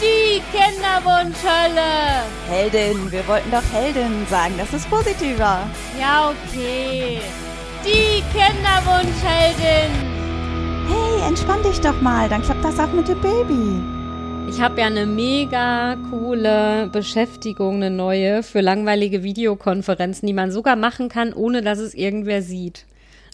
Die Kinderwunschhölle. Heldin, wir wollten doch Heldin sagen, das ist positiver. Ja, okay. Die Kinderwunschheldin. Hey, entspann dich doch mal, dann klappt das auch mit dem Baby. Ich habe ja eine mega coole Beschäftigung, eine neue für langweilige Videokonferenzen, die man sogar machen kann, ohne dass es irgendwer sieht.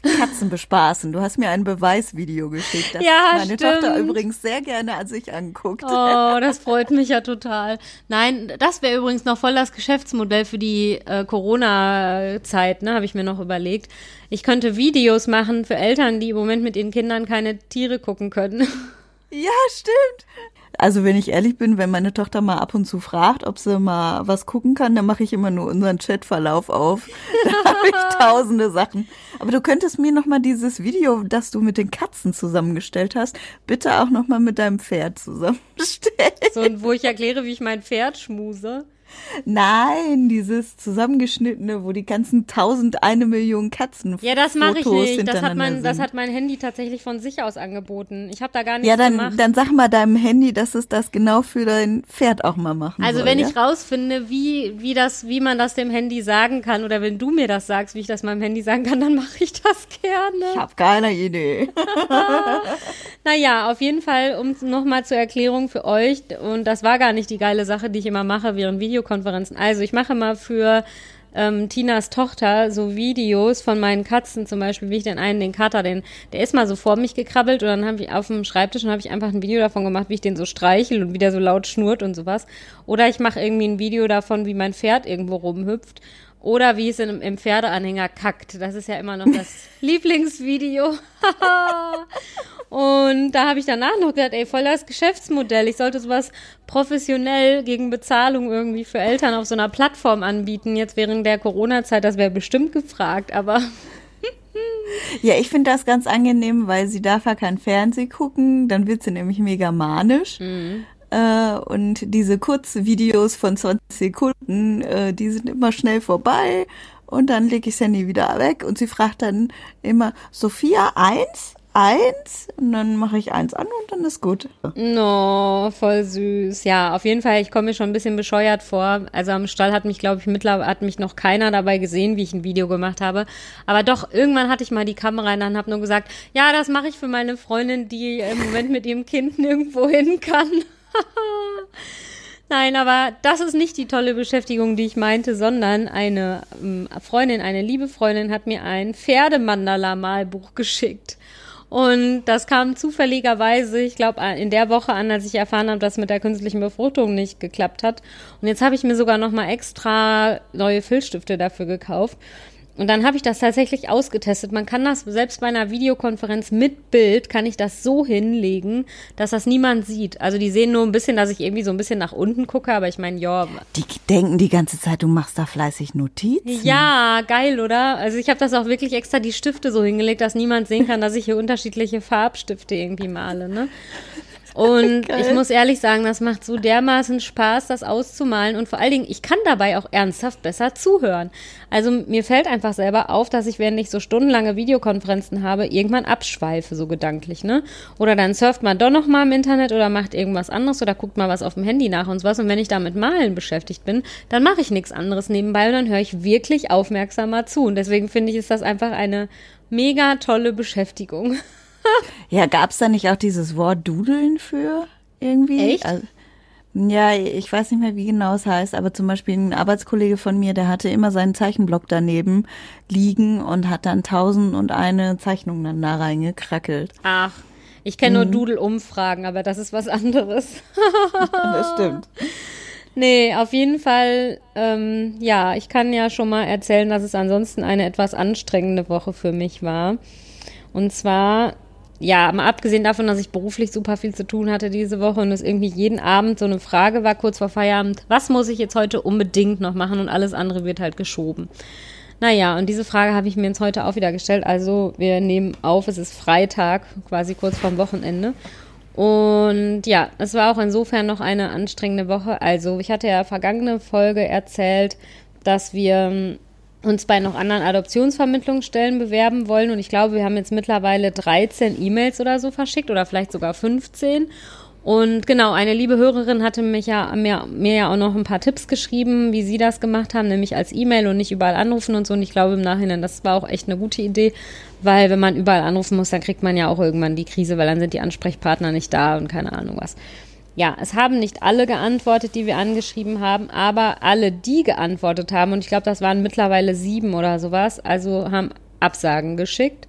Katzen bespaßen. Du hast mir ein Beweisvideo geschickt, das Ja, meine stimmt. Tochter übrigens sehr gerne an sich anguckt. Oh, das freut mich ja total. Nein, das wäre übrigens noch voll das Geschäftsmodell für die äh, Corona-Zeit, ne, habe ich mir noch überlegt. Ich könnte Videos machen für Eltern, die im Moment mit ihren Kindern keine Tiere gucken können. Ja, stimmt. Also wenn ich ehrlich bin, wenn meine Tochter mal ab und zu fragt, ob sie mal was gucken kann, dann mache ich immer nur unseren Chatverlauf auf. Da habe ich tausende Sachen. Aber du könntest mir noch mal dieses Video, das du mit den Katzen zusammengestellt hast, bitte auch noch mal mit deinem Pferd zusammenstellen. So, wo ich erkläre, wie ich mein Pferd schmuse. Nein, dieses zusammengeschnittene, wo die ganzen tausend, eine Million Katzen Ja, das mache ich nicht. Das hat, mein, das hat mein Handy tatsächlich von sich aus angeboten. Ich habe da gar nichts Ja, dann, gemacht. dann sag mal deinem Handy, dass es das genau für dein Pferd auch mal machen Also soll, wenn ja? ich rausfinde, wie, wie das, wie man das dem Handy sagen kann, oder wenn du mir das sagst, wie ich das meinem Handy sagen kann, dann mache ich das gerne. Ich habe keine Idee. Naja, auf jeden Fall, um nochmal zur Erklärung für euch, und das war gar nicht die geile Sache, die ich immer mache während Videokonferenzen. Also ich mache mal für ähm, Tinas Tochter so Videos von meinen Katzen zum Beispiel, wie ich den einen, den Kater, den, der ist mal so vor mich gekrabbelt und dann habe ich auf dem Schreibtisch und habe ich einfach ein Video davon gemacht, wie ich den so streichel und wie der so laut schnurrt und sowas. Oder ich mache irgendwie ein Video davon, wie mein Pferd irgendwo rumhüpft. Oder wie es in, im Pferdeanhänger kackt. Das ist ja immer noch das Lieblingsvideo. Und da habe ich danach noch gedacht, ey, voll das Geschäftsmodell. Ich sollte sowas professionell gegen Bezahlung irgendwie für Eltern auf so einer Plattform anbieten. Jetzt während der Corona-Zeit, das wäre bestimmt gefragt, aber Ja, ich finde das ganz angenehm, weil sie darf ja kein Fernseh gucken, dann wird sie nämlich mega manisch. Mhm. Äh, und diese Kurzvideos von 20 Sekunden, äh, die sind immer schnell vorbei. Und dann lege ich das Handy wieder weg und sie fragt dann immer, Sophia, eins? Eins? Und dann mache ich eins an und dann ist gut. no, voll süß. Ja, auf jeden Fall, ich komme mir schon ein bisschen bescheuert vor. Also am Stall hat mich, glaube ich, mittlerweile hat mich noch keiner dabei gesehen, wie ich ein Video gemacht habe. Aber doch, irgendwann hatte ich mal die Kamera in der Hand und habe nur gesagt, ja, das mache ich für meine Freundin, die im Moment mit ihrem Kind nirgendwo hin kann. Nein, aber das ist nicht die tolle Beschäftigung, die ich meinte, sondern eine ähm, Freundin, eine liebe Freundin hat mir ein Pferdemandala-Malbuch geschickt. Und das kam zufälligerweise, ich glaube, in der Woche an, als ich erfahren habe, dass mit der künstlichen Befruchtung nicht geklappt hat. Und jetzt habe ich mir sogar noch mal extra neue Filzstifte dafür gekauft. Und dann habe ich das tatsächlich ausgetestet. Man kann das selbst bei einer Videokonferenz mit Bild, kann ich das so hinlegen, dass das niemand sieht. Also die sehen nur ein bisschen, dass ich irgendwie so ein bisschen nach unten gucke, aber ich meine, ja, Die denken die ganze Zeit, du machst da fleißig Notizen. ja, geil, oder? Also ich habe das auch wirklich extra die Stifte so hingelegt, dass niemand sehen kann, dass ich hier unterschiedliche Farbstifte irgendwie male, ne? Und Geil. ich muss ehrlich sagen, das macht so dermaßen Spaß, das auszumalen. Und vor allen Dingen, ich kann dabei auch ernsthaft besser zuhören. Also mir fällt einfach selber auf, dass ich, während ich so stundenlange Videokonferenzen habe, irgendwann abschweife, so gedanklich, ne? Oder dann surft man doch noch mal im Internet oder macht irgendwas anderes oder guckt mal was auf dem Handy nach und sowas. Und wenn ich da mit Malen beschäftigt bin, dann mache ich nichts anderes nebenbei und dann höre ich wirklich aufmerksamer zu. Und deswegen finde ich, ist das einfach eine mega tolle Beschäftigung. Ja, gab's da nicht auch dieses Wort Dudeln für irgendwie? Echt? Also, ja, ich weiß nicht mehr, wie genau es heißt, aber zum Beispiel ein Arbeitskollege von mir, der hatte immer seinen Zeichenblock daneben liegen und hat dann tausend und eine Zeichnung dann da reingekrackelt. Ach, ich kenne nur Doodle-Umfragen, aber das ist was anderes. Das stimmt. Nee, auf jeden Fall, ähm, ja, ich kann ja schon mal erzählen, dass es ansonsten eine etwas anstrengende Woche für mich war. Und zwar, ja, mal abgesehen davon, dass ich beruflich super viel zu tun hatte diese Woche und es irgendwie jeden Abend so eine Frage war, kurz vor Feierabend, was muss ich jetzt heute unbedingt noch machen und alles andere wird halt geschoben. Naja, und diese Frage habe ich mir jetzt heute auch wieder gestellt. Also, wir nehmen auf, es ist Freitag, quasi kurz vorm Wochenende. Und ja, es war auch insofern noch eine anstrengende Woche. Also, ich hatte ja vergangene Folge erzählt, dass wir uns bei noch anderen Adoptionsvermittlungsstellen bewerben wollen. Und ich glaube, wir haben jetzt mittlerweile 13 E-Mails oder so verschickt oder vielleicht sogar 15. Und genau, eine liebe Hörerin hatte mich ja, mir, mir ja auch noch ein paar Tipps geschrieben, wie sie das gemacht haben, nämlich als E-Mail und nicht überall anrufen und so. Und ich glaube im Nachhinein, das war auch echt eine gute Idee, weil wenn man überall anrufen muss, dann kriegt man ja auch irgendwann die Krise, weil dann sind die Ansprechpartner nicht da und keine Ahnung was. Ja, es haben nicht alle geantwortet, die wir angeschrieben haben, aber alle, die geantwortet haben, und ich glaube, das waren mittlerweile sieben oder sowas, also haben Absagen geschickt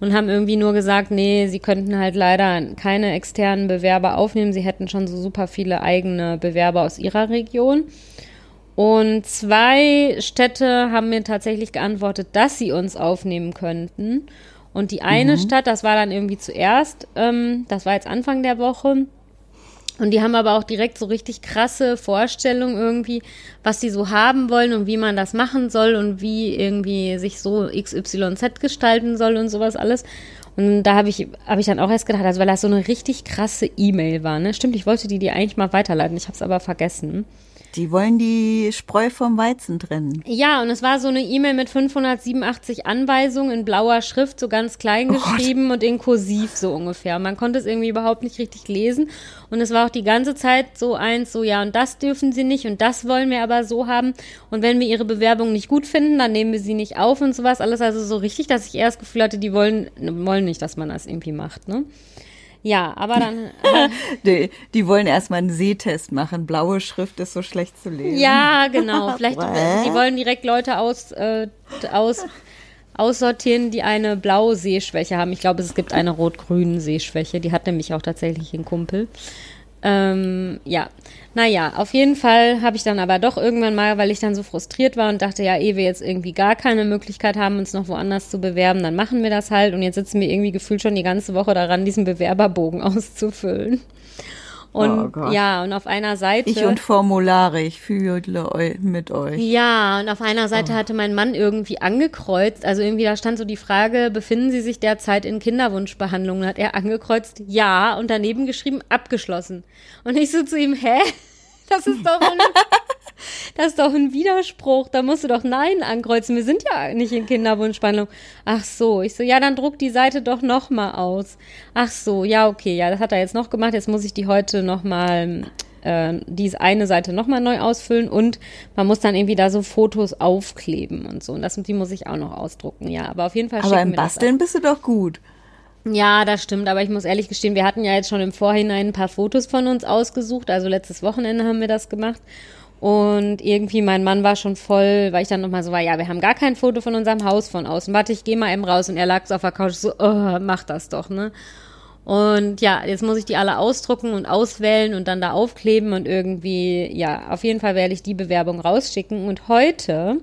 und haben irgendwie nur gesagt, nee, sie könnten halt leider keine externen Bewerber aufnehmen. Sie hätten schon so super viele eigene Bewerber aus ihrer Region. Und zwei Städte haben mir tatsächlich geantwortet, dass sie uns aufnehmen könnten. Und die eine mhm. Stadt, das war dann irgendwie zuerst, ähm, das war jetzt Anfang der Woche, und die haben aber auch direkt so richtig krasse Vorstellungen irgendwie, was die so haben wollen und wie man das machen soll und wie irgendwie sich so XYZ gestalten soll und sowas alles. Und da habe ich, hab ich dann auch erst gedacht, also weil das so eine richtig krasse E-Mail war, ne? Stimmt, ich wollte die dir eigentlich mal weiterleiten, ich habe es aber vergessen. Die wollen die Spreu vom Weizen trennen. Ja, und es war so eine E-Mail mit 587 Anweisungen in blauer Schrift, so ganz klein oh geschrieben oh und in kursiv so ungefähr. Man konnte es irgendwie überhaupt nicht richtig lesen. Und es war auch die ganze Zeit so eins, so ja, und das dürfen sie nicht und das wollen wir aber so haben. Und wenn wir ihre Bewerbung nicht gut finden, dann nehmen wir sie nicht auf und sowas. Alles also so richtig, dass ich erst das Gefühl hatte, die wollen, wollen nicht, dass man das irgendwie macht, ne? Ja, aber dann. Äh, die, die, wollen erstmal einen Sehtest machen. Blaue Schrift ist so schlecht zu lesen. Ja, genau. Vielleicht, die wollen direkt Leute aus, äh, aus, aussortieren, die eine blaue Sehschwäche haben. Ich glaube, es gibt eine rot-grüne Sehschwäche. Die hat nämlich auch tatsächlich ein Kumpel. Ähm, ja, naja, auf jeden Fall habe ich dann aber doch irgendwann mal, weil ich dann so frustriert war und dachte, ja, ehe wir jetzt irgendwie gar keine Möglichkeit haben, uns noch woanders zu bewerben, dann machen wir das halt. Und jetzt sitzen wir irgendwie gefühlt schon die ganze Woche daran, diesen Bewerberbogen auszufüllen. Und oh ja, und auf einer Seite. Ich und Formulare, ich fühle mit euch. Ja, und auf einer Seite oh. hatte mein Mann irgendwie angekreuzt, also irgendwie da stand so die Frage, befinden Sie sich derzeit in Kinderwunschbehandlung? Und hat er angekreuzt, ja, und daneben geschrieben, abgeschlossen. Und ich so zu ihm, hä? Das ist doch das ist doch ein Widerspruch. Da musst du doch Nein ankreuzen. Wir sind ja nicht in Kinderwunschbehandlung. Ach so. Ich so, ja, dann druck die Seite doch nochmal aus. Ach so, ja, okay. Ja, das hat er jetzt noch gemacht. Jetzt muss ich die heute nochmal, äh, diese eine Seite nochmal neu ausfüllen und man muss dann irgendwie da so Fotos aufkleben und so. Und das, die muss ich auch noch ausdrucken. Ja, aber auf jeden Fall Aber im Basteln bist du doch gut. Ja, das stimmt, aber ich muss ehrlich gestehen, wir hatten ja jetzt schon im Vorhinein ein paar Fotos von uns ausgesucht. Also letztes Wochenende haben wir das gemacht. Und irgendwie mein Mann war schon voll, weil ich dann nochmal so war, ja, wir haben gar kein Foto von unserem Haus von außen. Warte, ich gehe mal eben raus. Und er lag so auf der Couch so, oh, mach das doch, ne? Und ja, jetzt muss ich die alle ausdrucken und auswählen und dann da aufkleben und irgendwie, ja, auf jeden Fall werde ich die Bewerbung rausschicken. Und heute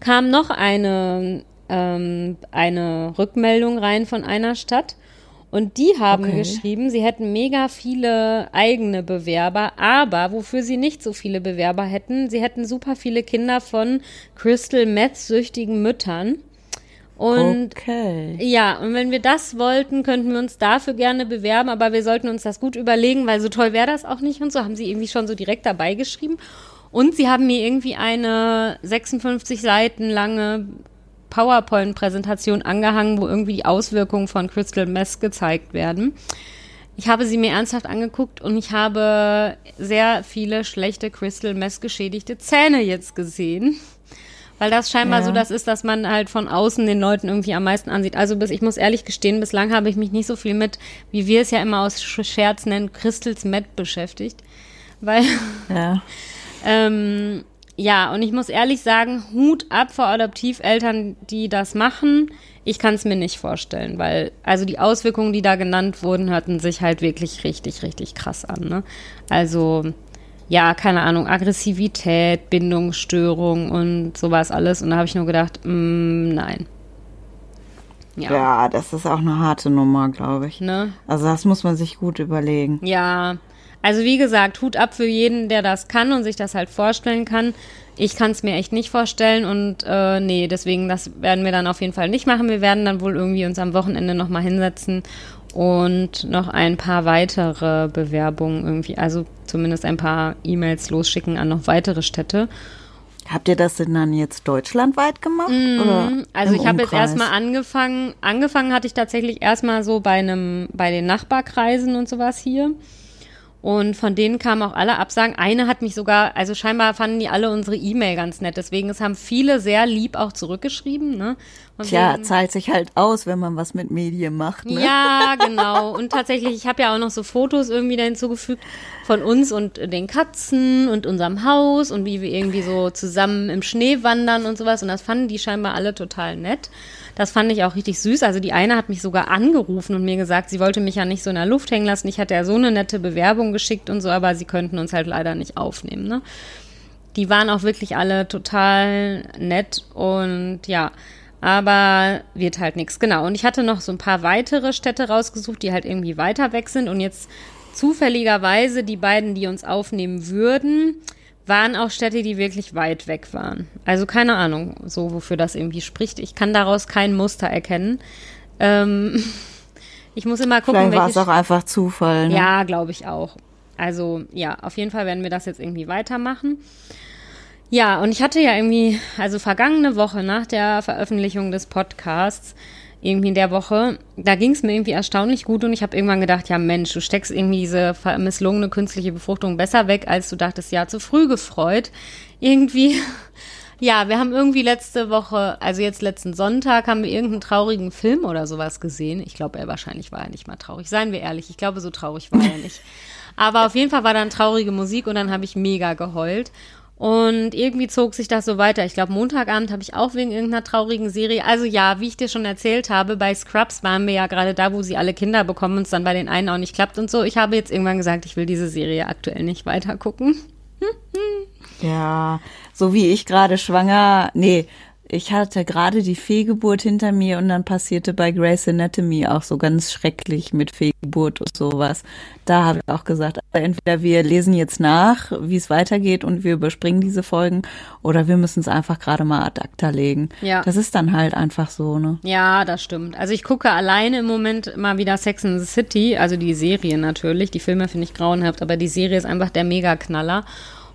kam noch eine ähm, eine Rückmeldung rein von einer Stadt. Und die haben okay. geschrieben, sie hätten mega viele eigene Bewerber, aber wofür sie nicht so viele Bewerber hätten, sie hätten super viele Kinder von Crystal Meth-süchtigen Müttern. Und okay. ja, und wenn wir das wollten, könnten wir uns dafür gerne bewerben, aber wir sollten uns das gut überlegen, weil so toll wäre das auch nicht und so haben sie irgendwie schon so direkt dabei geschrieben. Und sie haben mir irgendwie eine 56 Seiten lange PowerPoint-Präsentation angehangen, wo irgendwie die Auswirkungen von Crystal Meth gezeigt werden. Ich habe sie mir ernsthaft angeguckt und ich habe sehr viele schlechte Crystal Meth geschädigte Zähne jetzt gesehen. Weil das scheinbar ja. so das ist, dass man halt von außen den Leuten irgendwie am meisten ansieht. Also bis, ich muss ehrlich gestehen, bislang habe ich mich nicht so viel mit, wie wir es ja immer aus Scherz nennen, Crystals Met beschäftigt. Weil ja. ähm, ja, und ich muss ehrlich sagen, Hut ab vor Adoptiveltern, die das machen. Ich kann es mir nicht vorstellen, weil also die Auswirkungen, die da genannt wurden, hörten sich halt wirklich richtig, richtig krass an. Ne? Also ja, keine Ahnung, Aggressivität, Bindungsstörung und sowas alles. Und da habe ich nur gedacht, mm, nein. Ja. ja, das ist auch eine harte Nummer, glaube ich. Ne? Also das muss man sich gut überlegen. Ja, also wie gesagt, Hut ab für jeden, der das kann und sich das halt vorstellen kann. Ich kann es mir echt nicht vorstellen und äh, nee, deswegen, das werden wir dann auf jeden Fall nicht machen. Wir werden dann wohl irgendwie uns am Wochenende nochmal hinsetzen und noch ein paar weitere Bewerbungen irgendwie, also zumindest ein paar E-Mails losschicken an noch weitere Städte. Habt ihr das denn dann jetzt deutschlandweit gemacht? Mm, oder also ich habe jetzt erstmal angefangen, angefangen hatte ich tatsächlich erstmal so bei einem, bei den Nachbarkreisen und sowas hier. Und von denen kamen auch alle Absagen. Eine hat mich sogar, also scheinbar fanden die alle unsere E-Mail ganz nett. Deswegen, es haben viele sehr lieb auch zurückgeschrieben. Ne? Und Tja, wegen, zahlt sich halt aus, wenn man was mit Medien macht. Ne? Ja, genau. Und tatsächlich, ich habe ja auch noch so Fotos irgendwie da hinzugefügt von uns und den Katzen und unserem Haus und wie wir irgendwie so zusammen im Schnee wandern und sowas. Und das fanden die scheinbar alle total nett. Das fand ich auch richtig süß. Also die eine hat mich sogar angerufen und mir gesagt, sie wollte mich ja nicht so in der Luft hängen lassen. Ich hatte ja so eine nette Bewerbung geschickt und so, aber sie könnten uns halt leider nicht aufnehmen. Ne? Die waren auch wirklich alle total nett und ja, aber wird halt nichts. Genau. Und ich hatte noch so ein paar weitere Städte rausgesucht, die halt irgendwie weiter weg sind und jetzt zufälligerweise die beiden, die uns aufnehmen würden, waren auch Städte, die wirklich weit weg waren. Also keine Ahnung, so wofür das irgendwie spricht. Ich kann daraus kein Muster erkennen. Ähm, ich muss immer gucken, Vielleicht war es auch einfach Zufall. Ne? Ja, glaube ich auch. Also ja, auf jeden Fall werden wir das jetzt irgendwie weitermachen. Ja, und ich hatte ja irgendwie, also vergangene Woche nach der Veröffentlichung des Podcasts, irgendwie in der Woche, da ging es mir irgendwie erstaunlich gut und ich habe irgendwann gedacht, ja Mensch, du steckst irgendwie diese misslungene künstliche Befruchtung besser weg, als du dachtest, ja, zu früh gefreut. Irgendwie, ja, wir haben irgendwie letzte Woche, also jetzt letzten Sonntag, haben wir irgendeinen traurigen Film oder sowas gesehen. Ich glaube, er wahrscheinlich war er nicht mal traurig. Seien wir ehrlich, ich glaube, so traurig war er nicht. Aber auf jeden Fall war dann traurige Musik und dann habe ich mega geheult. Und irgendwie zog sich das so weiter. Ich glaube, Montagabend habe ich auch wegen irgendeiner traurigen Serie. Also ja, wie ich dir schon erzählt habe, bei Scrubs waren wir ja gerade da, wo sie alle Kinder bekommen und es dann bei den einen auch nicht klappt und so. Ich habe jetzt irgendwann gesagt, ich will diese Serie aktuell nicht weiter gucken. ja, so wie ich gerade schwanger, nee, ich hatte gerade die Fehlgeburt hinter mir und dann passierte bei Grace Anatomy auch so ganz schrecklich mit Fehlgeburt und sowas. Da habe ich auch gesagt, also entweder wir lesen jetzt nach, wie es weitergeht und wir überspringen diese Folgen oder wir müssen es einfach gerade mal ad acta legen. Ja. Das ist dann halt einfach so, ne? Ja, das stimmt. Also ich gucke alleine im Moment mal wieder Sex in the City, also die Serie natürlich. Die Filme finde ich grauenhaft, aber die Serie ist einfach der Mega-Knaller.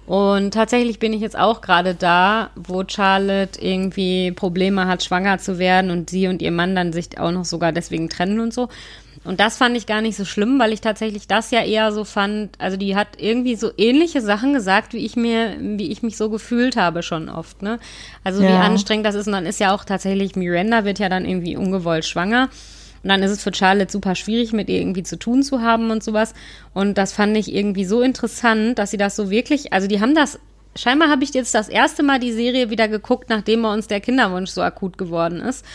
Und tatsächlich bin ich jetzt auch gerade da, wo Charlotte irgendwie Probleme hat, schwanger zu werden und sie und ihr Mann dann sich auch noch sogar deswegen trennen und so. Und das fand ich gar nicht so schlimm, weil ich tatsächlich das ja eher so fand, also die hat irgendwie so ähnliche Sachen gesagt, wie ich mir, wie ich mich so gefühlt habe schon oft, ne? Also ja. wie anstrengend das ist. Und dann ist ja auch tatsächlich, Miranda wird ja dann irgendwie ungewollt schwanger. Und dann ist es für Charlotte super schwierig, mit ihr irgendwie zu tun zu haben und sowas. Und das fand ich irgendwie so interessant, dass sie das so wirklich, also die haben das, scheinbar habe ich jetzt das erste Mal die Serie wieder geguckt, nachdem bei uns der Kinderwunsch so akut geworden ist.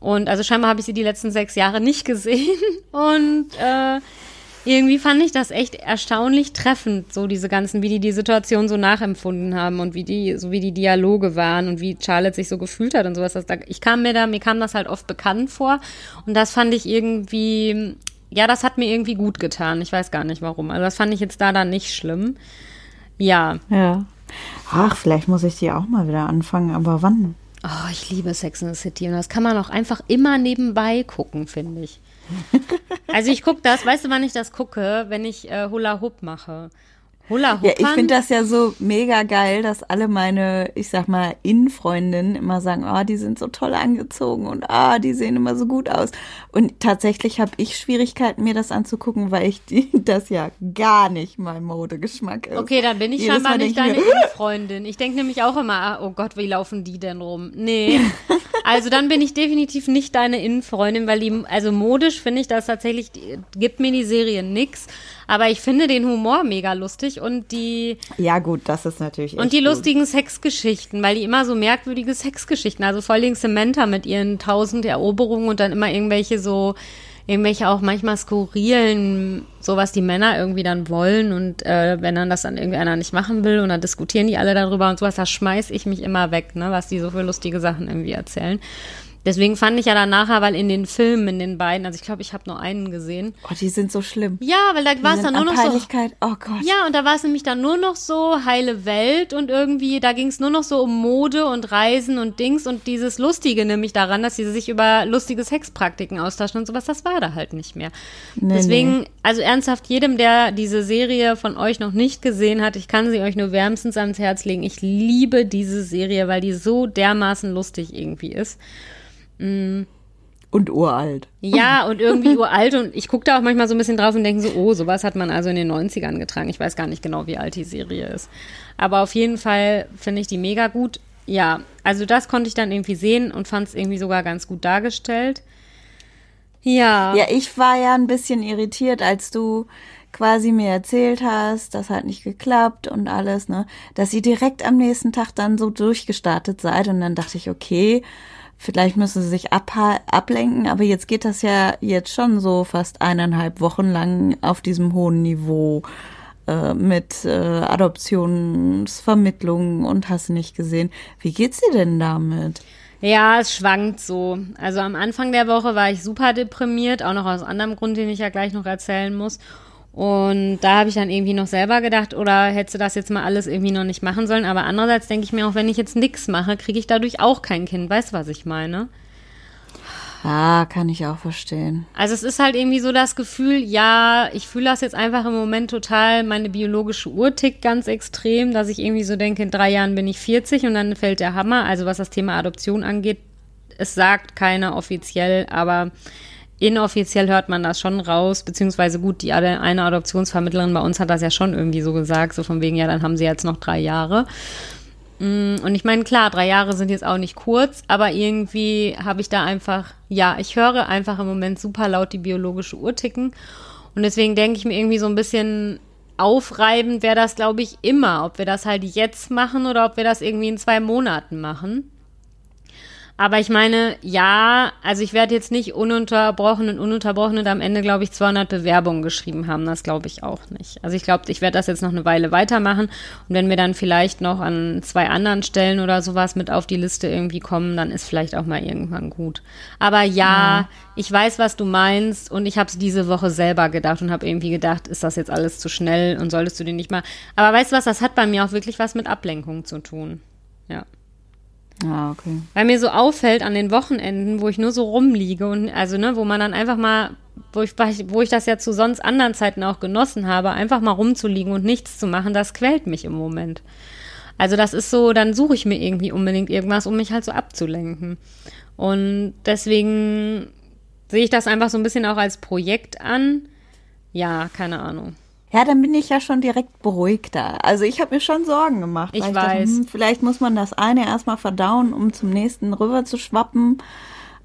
Und also scheinbar habe ich sie die letzten sechs Jahre nicht gesehen. Und äh, irgendwie fand ich das echt erstaunlich treffend, so diese ganzen, wie die die Situation so nachempfunden haben und wie die, so wie die Dialoge waren und wie Charlotte sich so gefühlt hat und sowas. Das, ich kam mir da, mir kam das halt oft bekannt vor und das fand ich irgendwie, ja, das hat mir irgendwie gut getan. Ich weiß gar nicht warum. Also das fand ich jetzt da dann nicht schlimm. Ja. Ja. Ach, vielleicht muss ich die auch mal wieder anfangen, aber wann? Oh, ich liebe Sex in the City und das kann man auch einfach immer nebenbei gucken, finde ich. Also ich gucke das, weißt du, wann ich das gucke? Wenn ich äh, Hula Hoop mache. Hula. Ja, ich finde das ja so mega geil, dass alle meine, ich sag mal, Innenfreundinnen immer sagen, ah, oh, die sind so toll angezogen und ah, oh, die sehen immer so gut aus. Und tatsächlich habe ich Schwierigkeiten, mir das anzugucken, weil ich die, das ja gar nicht mein Modegeschmack ist. Okay, dann bin ich Jedes scheinbar nicht deine Innenfreundin. Ich denke nämlich auch immer, ah, oh Gott, wie laufen die denn rum? Nee. Also dann bin ich definitiv nicht deine Innenfreundin, weil die, also modisch finde ich das tatsächlich, die, gibt mir die Serie nix. Aber ich finde den Humor mega lustig und die. Ja, gut, das ist natürlich. Und die gut. lustigen Sexgeschichten, weil die immer so merkwürdige Sexgeschichten, also vor allem Samantha mit ihren tausend Eroberungen und dann immer irgendwelche so, irgendwelche auch manchmal skurrilen, so was die Männer irgendwie dann wollen und äh, wenn dann das dann irgendwie einer nicht machen will und dann diskutieren die alle darüber und sowas, da schmeiß ich mich immer weg, ne, was die so für lustige Sachen irgendwie erzählen. Deswegen fand ich ja dann nachher, weil in den Filmen, in den beiden, also ich glaube, ich habe nur einen gesehen. Oh, die sind so schlimm. Ja, weil da war es dann nur noch so. Oh Gott. Ja, und da war es nämlich dann nur noch so heile Welt und irgendwie, da ging es nur noch so um Mode und Reisen und Dings und dieses Lustige nämlich daran, dass sie sich über lustige Sexpraktiken austauschen und sowas, das war da halt nicht mehr. Nee, Deswegen, nee. also ernsthaft, jedem, der diese Serie von euch noch nicht gesehen hat, ich kann sie euch nur wärmstens ans Herz legen. Ich liebe diese Serie, weil die so dermaßen lustig irgendwie ist. Mm. Und uralt. Ja, und irgendwie uralt. Und ich gucke da auch manchmal so ein bisschen drauf und denke so, oh, sowas hat man also in den 90ern getragen. Ich weiß gar nicht genau, wie alt die Serie ist. Aber auf jeden Fall finde ich die mega gut. Ja, also das konnte ich dann irgendwie sehen und fand es irgendwie sogar ganz gut dargestellt. Ja. Ja, ich war ja ein bisschen irritiert, als du quasi mir erzählt hast, das hat nicht geklappt und alles, ne, dass ihr direkt am nächsten Tag dann so durchgestartet seid und dann dachte ich, okay, vielleicht müssen sie sich ablenken, aber jetzt geht das ja jetzt schon so fast eineinhalb Wochen lang auf diesem hohen Niveau äh, mit äh, Adoptionsvermittlungen und hast nicht gesehen. Wie geht's dir denn damit? Ja, es schwankt so. Also am Anfang der Woche war ich super deprimiert, auch noch aus anderem Grund, den ich ja gleich noch erzählen muss. Und da habe ich dann irgendwie noch selber gedacht, oder hättest du das jetzt mal alles irgendwie noch nicht machen sollen? Aber andererseits denke ich mir auch, wenn ich jetzt nichts mache, kriege ich dadurch auch kein Kind. Weißt du, was ich meine? Ah, kann ich auch verstehen. Also es ist halt irgendwie so das Gefühl, ja, ich fühle das jetzt einfach im Moment total, meine biologische Uhr tickt ganz extrem, dass ich irgendwie so denke, in drei Jahren bin ich 40 und dann fällt der Hammer. Also was das Thema Adoption angeht, es sagt keiner offiziell, aber inoffiziell hört man das schon raus, beziehungsweise gut, die eine Adoptionsvermittlerin bei uns hat das ja schon irgendwie so gesagt, so von wegen, ja, dann haben sie jetzt noch drei Jahre. Mm, und ich meine, klar, drei Jahre sind jetzt auch nicht kurz, aber irgendwie habe ich da einfach, ja, ich höre einfach im Moment super laut die biologische Uhr ticken. Und deswegen denke ich mir irgendwie so ein bisschen aufreibend wäre das, glaube ich, immer, ob wir das halt jetzt machen oder ob wir das irgendwie in zwei Monaten machen. Aber ich meine, ja, also ich werde jetzt nicht ununterbrochen und ununterbrochen und am Ende, glaube ich, 200 Bewerbungen geschrieben haben. Das glaube ich auch nicht. Also ich glaube, ich werde das jetzt noch eine Weile weitermachen. Und wenn wir dann vielleicht noch an zwei anderen Stellen oder sowas mit auf die Liste irgendwie kommen, dann ist vielleicht auch mal irgendwann gut. Aber ja, ja. ich weiß, was du meinst. Und ich habe es diese Woche selber gedacht und habe irgendwie gedacht, ist das jetzt alles zu schnell und solltest du den nicht mal. Aber weißt du was, das hat bei mir auch wirklich was mit Ablenkung zu tun. Ja. Ah, okay. Weil mir so auffällt an den Wochenenden, wo ich nur so rumliege und also, ne, wo man dann einfach mal, wo ich, wo ich das ja zu sonst anderen Zeiten auch genossen habe, einfach mal rumzuliegen und nichts zu machen, das quält mich im Moment. Also das ist so, dann suche ich mir irgendwie unbedingt irgendwas, um mich halt so abzulenken. Und deswegen sehe ich das einfach so ein bisschen auch als Projekt an. Ja, keine Ahnung. Ja, dann bin ich ja schon direkt beruhigter. Also ich habe mir schon Sorgen gemacht. Ich weiß. Ich dachte, hm, vielleicht muss man das eine erstmal verdauen, um zum nächsten rüber zu schwappen.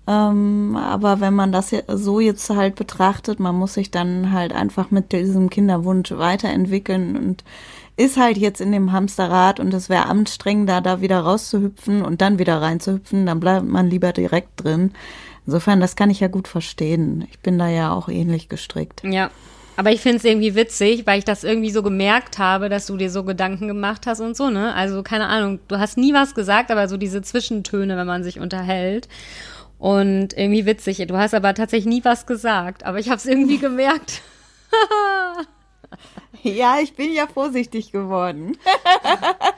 Ähm, aber wenn man das so jetzt halt betrachtet, man muss sich dann halt einfach mit diesem Kinderwunsch weiterentwickeln und ist halt jetzt in dem Hamsterrad und es wäre anstrengender, da wieder rauszuhüpfen und dann wieder reinzuhüpfen, dann bleibt man lieber direkt drin. Insofern, das kann ich ja gut verstehen. Ich bin da ja auch ähnlich gestrickt. Ja, aber ich finde es irgendwie witzig, weil ich das irgendwie so gemerkt habe, dass du dir so Gedanken gemacht hast und so, ne? Also, keine Ahnung, du hast nie was gesagt, aber so diese Zwischentöne, wenn man sich unterhält. Und irgendwie witzig. Du hast aber tatsächlich nie was gesagt, aber ich habe es irgendwie gemerkt. ja, ich bin ja vorsichtig geworden.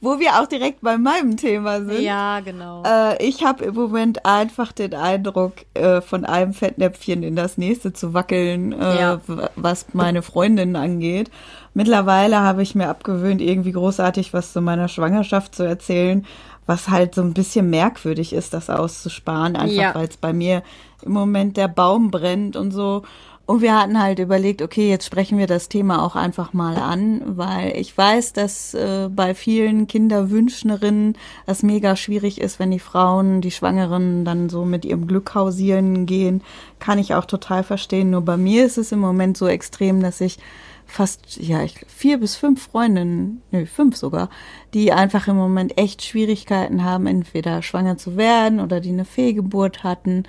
wo wir auch direkt bei meinem Thema sind. Ja, genau. Äh, ich habe im Moment einfach den Eindruck, äh, von einem Fettnäpfchen in das nächste zu wackeln, äh, ja. was meine Freundinnen angeht. Mittlerweile habe ich mir abgewöhnt, irgendwie großartig was zu meiner Schwangerschaft zu erzählen, was halt so ein bisschen merkwürdig ist, das auszusparen, einfach ja. weil es bei mir im Moment der Baum brennt und so. Und wir hatten halt überlegt, okay, jetzt sprechen wir das Thema auch einfach mal an, weil ich weiß, dass äh, bei vielen Kinderwünschnerinnen das mega schwierig ist, wenn die Frauen, die Schwangeren dann so mit ihrem Glück hausieren gehen. Kann ich auch total verstehen. Nur bei mir ist es im Moment so extrem, dass ich fast, ja, ich, vier bis fünf Freundinnen, nö, fünf sogar, die einfach im Moment echt Schwierigkeiten haben, entweder schwanger zu werden oder die eine Fehlgeburt hatten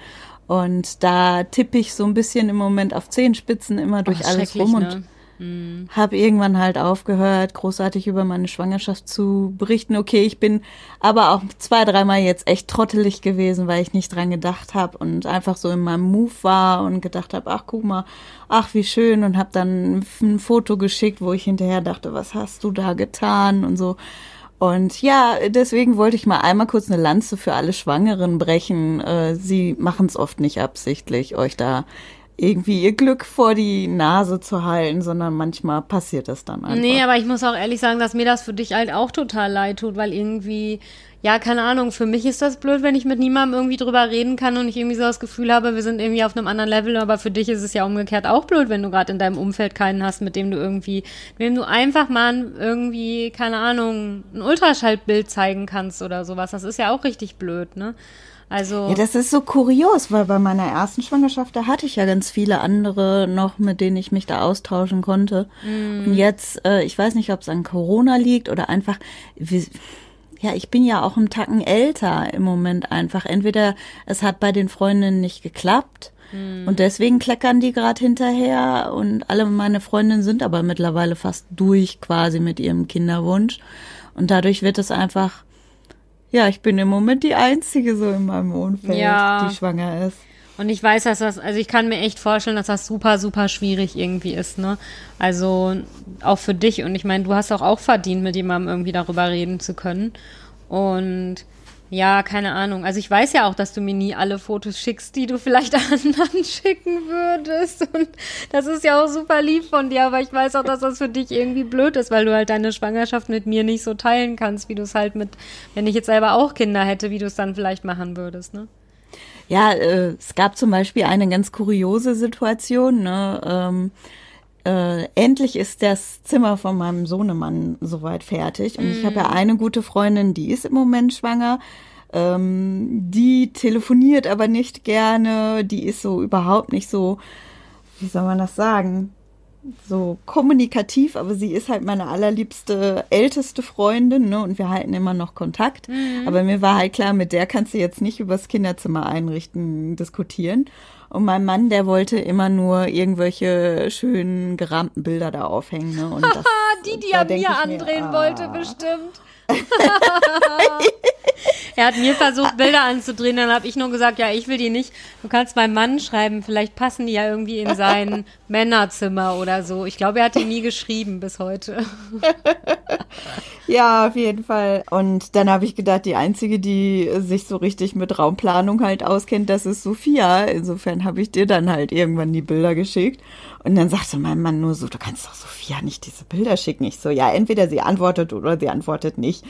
und da tippe ich so ein bisschen im Moment auf Zehenspitzen immer durch Ach, alles rum und ne? mhm. habe irgendwann halt aufgehört, großartig über meine Schwangerschaft zu berichten. Okay, ich bin aber auch zwei, dreimal jetzt echt trottelig gewesen, weil ich nicht dran gedacht habe und einfach so in meinem Move war und gedacht habe, ach guck mal, ach wie schön und habe dann ein Foto geschickt, wo ich hinterher dachte, was hast du da getan und so. Und ja, deswegen wollte ich mal einmal kurz eine Lanze für alle Schwangeren brechen. Äh, sie machen es oft nicht absichtlich, euch da irgendwie ihr Glück vor die Nase zu halten, sondern manchmal passiert es dann einfach. Nee, aber ich muss auch ehrlich sagen, dass mir das für dich halt auch total leid tut, weil irgendwie, ja, keine Ahnung, für mich ist das blöd, wenn ich mit niemandem irgendwie drüber reden kann und ich irgendwie so das Gefühl habe, wir sind irgendwie auf einem anderen Level, aber für dich ist es ja umgekehrt auch blöd, wenn du gerade in deinem Umfeld keinen hast, mit dem du irgendwie, mit dem du einfach mal irgendwie, keine Ahnung, ein Ultraschallbild zeigen kannst oder sowas. Das ist ja auch richtig blöd, ne? Also ja, das ist so kurios, weil bei meiner ersten Schwangerschaft, da hatte ich ja ganz viele andere noch, mit denen ich mich da austauschen konnte. Mm. Und jetzt, äh, ich weiß nicht, ob es an Corona liegt oder einfach, wie, ja, ich bin ja auch einen Tacken älter im Moment einfach. Entweder es hat bei den Freundinnen nicht geklappt mm. und deswegen kleckern die gerade hinterher und alle meine Freundinnen sind aber mittlerweile fast durch quasi mit ihrem Kinderwunsch. Und dadurch wird es einfach ja, ich bin im Moment die Einzige so in meinem Umfeld, ja. die schwanger ist. Und ich weiß, dass das, also ich kann mir echt vorstellen, dass das super, super schwierig irgendwie ist, ne? Also auch für dich. Und ich meine, du hast auch auch verdient, mit jemandem irgendwie darüber reden zu können. Und ja, keine Ahnung. Also ich weiß ja auch, dass du mir nie alle Fotos schickst, die du vielleicht anderen schicken würdest. Und das ist ja auch super lieb von dir, aber ich weiß auch, dass das für dich irgendwie blöd ist, weil du halt deine Schwangerschaft mit mir nicht so teilen kannst, wie du es halt mit, wenn ich jetzt selber auch Kinder hätte, wie du es dann vielleicht machen würdest, ne? Ja, äh, es gab zum Beispiel eine ganz kuriose Situation, ne? Ähm, äh, endlich ist das Zimmer von meinem Sohnemann soweit fertig. Und mm. ich habe ja mhm. eine gute Freundin, die ist im Moment schwanger. Ähm, die telefoniert aber nicht gerne. Die ist so überhaupt nicht so, wie soll man das sagen? So kommunikativ, aber sie ist halt meine allerliebste älteste Freundin, ne? Und wir halten immer noch Kontakt. Mhm. Aber mir war halt klar, mit der kannst du jetzt nicht übers Kinderzimmer einrichten diskutieren. Und mein Mann, der wollte immer nur irgendwelche schönen gerahmten Bilder da aufhängen. Ne? Und das, die, die er mir andrehen mir, ah. wollte, bestimmt. er hat mir versucht, Bilder anzudrehen, dann habe ich nur gesagt, ja, ich will die nicht. Du kannst meinem Mann schreiben, vielleicht passen die ja irgendwie in sein Männerzimmer oder so. Ich glaube, er hat die nie geschrieben bis heute. ja, auf jeden Fall. Und dann habe ich gedacht, die einzige, die sich so richtig mit Raumplanung halt auskennt, das ist Sophia. Insofern habe ich dir dann halt irgendwann die Bilder geschickt. Und dann sagte mein Mann nur so, du kannst doch Sophia nicht diese Bilder schicken. Ich so, ja, entweder sie antwortet oder sie antwortet nicht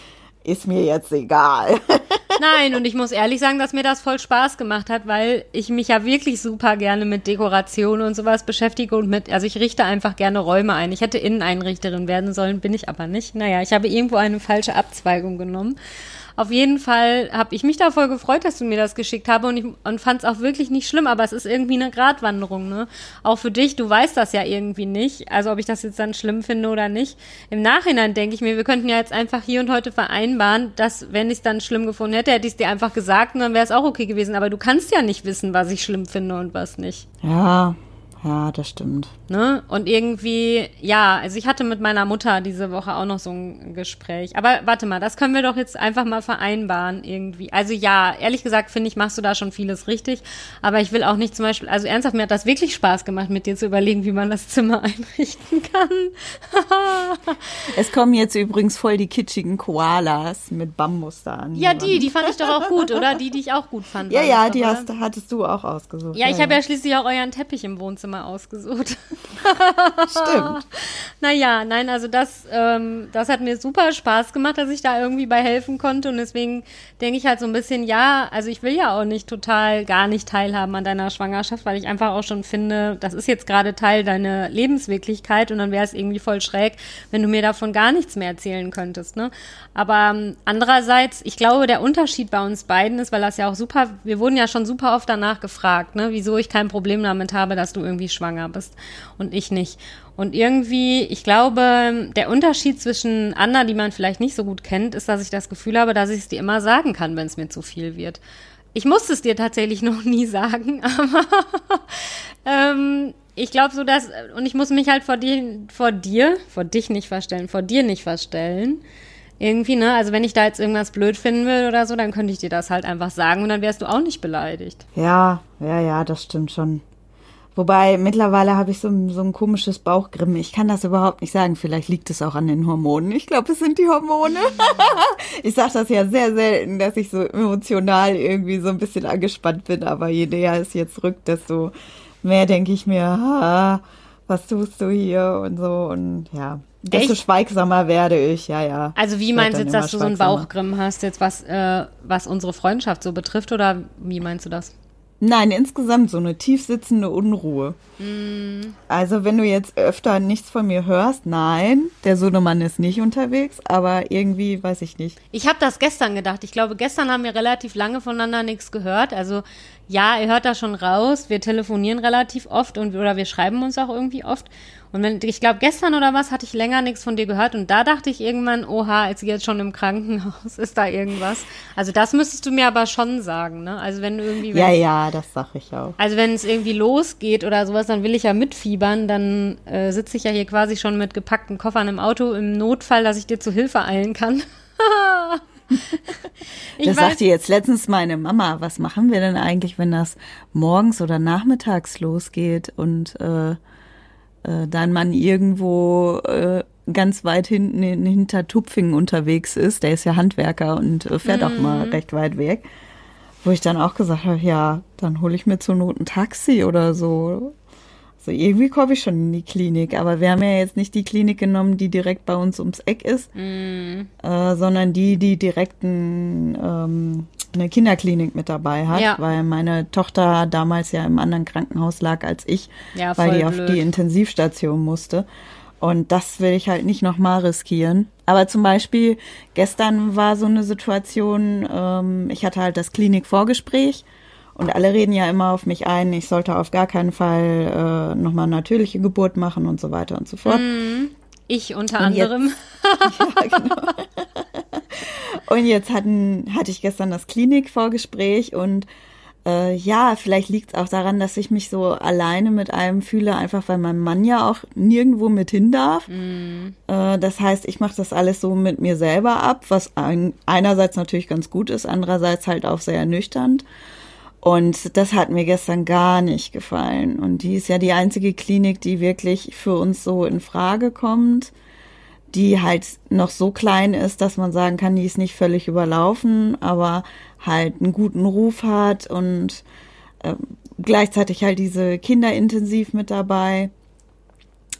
ist mir jetzt egal. Nein, und ich muss ehrlich sagen, dass mir das voll Spaß gemacht hat, weil ich mich ja wirklich super gerne mit Dekoration und sowas beschäftige und mit, also ich richte einfach gerne Räume ein. Ich hätte Inneneinrichterin werden sollen, bin ich aber nicht. Naja, ich habe irgendwo eine falsche Abzweigung genommen. Auf jeden Fall habe ich mich da voll gefreut, dass du mir das geschickt habe und und fand es auch wirklich nicht schlimm, aber es ist irgendwie eine Gratwanderung, ne? Auch für dich, du weißt das ja irgendwie nicht, also ob ich das jetzt dann schlimm finde oder nicht. Im Nachhinein denke ich mir, wir könnten ja jetzt einfach hier und heute vereinbaren, dass wenn ich es dann schlimm gefunden hätte, hätte ich es dir einfach gesagt und dann wäre es auch okay gewesen, aber du kannst ja nicht wissen, was ich schlimm finde und was nicht. Ja, ja, das stimmt. Ne? Und irgendwie, ja, also ich hatte mit meiner Mutter diese Woche auch noch so ein Gespräch. Aber warte mal, das können wir doch jetzt einfach mal vereinbaren irgendwie. Also ja, ehrlich gesagt finde ich, machst du da schon vieles richtig. Aber ich will auch nicht zum Beispiel, also ernsthaft, mir hat das wirklich Spaß gemacht, mit dir zu überlegen, wie man das Zimmer einrichten kann. es kommen jetzt übrigens voll die kitschigen Koalas mit Bambus da an. Ja, die, die fand ich doch auch gut, oder? Die, die ich auch gut fand. Ja, ja, die hast, hattest du auch ausgesucht. Ja, ich ja, habe ja schließlich auch euren Teppich im Wohnzimmer Wohnzimmer ausgesucht. Stimmt. naja, nein, also das, ähm, das hat mir super Spaß gemacht, dass ich da irgendwie bei helfen konnte. Und deswegen denke ich halt so ein bisschen, ja, also ich will ja auch nicht total gar nicht teilhaben an deiner Schwangerschaft, weil ich einfach auch schon finde, das ist jetzt gerade Teil deiner Lebenswirklichkeit und dann wäre es irgendwie voll schräg, wenn du mir davon gar nichts mehr erzählen könntest. Ne? Aber ähm, andererseits, ich glaube, der Unterschied bei uns beiden ist, weil das ja auch super, wir wurden ja schon super oft danach gefragt, ne, wieso ich kein Problem damit habe, dass du irgendwie schwanger bist und ich nicht. Und irgendwie, ich glaube, der Unterschied zwischen Anna, die man vielleicht nicht so gut kennt, ist, dass ich das Gefühl habe, dass ich es dir immer sagen kann, wenn es mir zu viel wird. Ich musste es dir tatsächlich noch nie sagen, aber ähm, ich glaube so, dass, und ich muss mich halt vor dir, vor dir, vor dich nicht verstellen, vor dir nicht verstellen. Irgendwie, ne? Also wenn ich da jetzt irgendwas blöd finden will oder so, dann könnte ich dir das halt einfach sagen und dann wärst du auch nicht beleidigt. Ja, ja, ja, das stimmt schon. Wobei mittlerweile habe ich so, so ein komisches Bauchgrimme. Ich kann das überhaupt nicht sagen. Vielleicht liegt es auch an den Hormonen. Ich glaube, es sind die Hormone. ich sage das ja sehr selten, dass ich so emotional irgendwie so ein bisschen angespannt bin. Aber je näher es jetzt rückt, desto mehr denke ich mir, ah, was tust du hier und so und ja. Desto Echt? schweigsamer werde ich, ja, ja. Also wie meinst du jetzt, dass du so einen schweigsamer. Bauchgrimm hast, jetzt was, äh, was unsere Freundschaft so betrifft, oder wie meinst du das? Nein, insgesamt so eine tiefsitzende Unruhe. Mm. Also wenn du jetzt öfter nichts von mir hörst, nein, der Sohnemann ist nicht unterwegs, aber irgendwie weiß ich nicht. Ich habe das gestern gedacht. Ich glaube, gestern haben wir relativ lange voneinander nichts gehört. Also ja, ihr hört das schon raus. Wir telefonieren relativ oft und oder wir schreiben uns auch irgendwie oft. Und wenn, ich glaube, gestern oder was hatte ich länger nichts von dir gehört und da dachte ich irgendwann, oha, sie jetzt schon im Krankenhaus? Ist da irgendwas? Also das müsstest du mir aber schon sagen, ne? Also wenn du irgendwie Ja, ja, das sag ich auch. Also wenn es irgendwie losgeht oder sowas, dann will ich ja mitfiebern. Dann äh, sitze ich ja hier quasi schon mit gepackten Koffern im Auto im Notfall, dass ich dir zu Hilfe eilen kann. ich Das sagte jetzt letztens meine Mama, was machen wir denn eigentlich, wenn das morgens oder nachmittags losgeht und äh, äh, dein Mann irgendwo äh, ganz weit hinten in, hinter Tupfingen unterwegs ist, der ist ja Handwerker und äh, fährt auch mal recht weit weg, wo ich dann auch gesagt habe, ja, dann hole ich mir zur Not ein Taxi oder so. So irgendwie komme ich schon in die Klinik, aber wir haben ja jetzt nicht die Klinik genommen, die direkt bei uns ums Eck ist, äh, sondern die, die direkt ein, ähm, eine Kinderklinik mit dabei hat, Ja. weil meine Tochter damals ja im anderen Krankenhaus lag als ich, Ja, weil die auf blöd. die Intensivstation musste. Und das will ich halt nicht nochmal riskieren. Aber zum Beispiel gestern war so eine Situation, ähm, ich hatte halt das Klinikvorgespräch und alle reden ja immer auf mich ein, ich sollte auf gar keinen Fall äh, nochmal natürliche Geburt machen und so weiter und so fort. Ich unter Und jetzt- anderem. Und jetzt hatten, hatte ich gestern das Klinikvorgespräch und äh, ja, vielleicht liegt es auch daran, dass ich mich so alleine mit einem fühle, einfach weil mein Mann ja auch nirgendwo mit hin darf. Äh, das heißt, ich mache das alles so mit mir selber ab, was ein, einerseits natürlich ganz gut ist, andererseits halt auch sehr ernüchternd. Und das hat mir gestern gar nicht gefallen. Und die ist ja die einzige Klinik, die wirklich für uns so in Frage kommt die halt noch so klein ist, dass man sagen kann, die ist nicht völlig überlaufen, aber halt einen guten Ruf hat und äh, gleichzeitig halt diese Kinderintensiv mit dabei.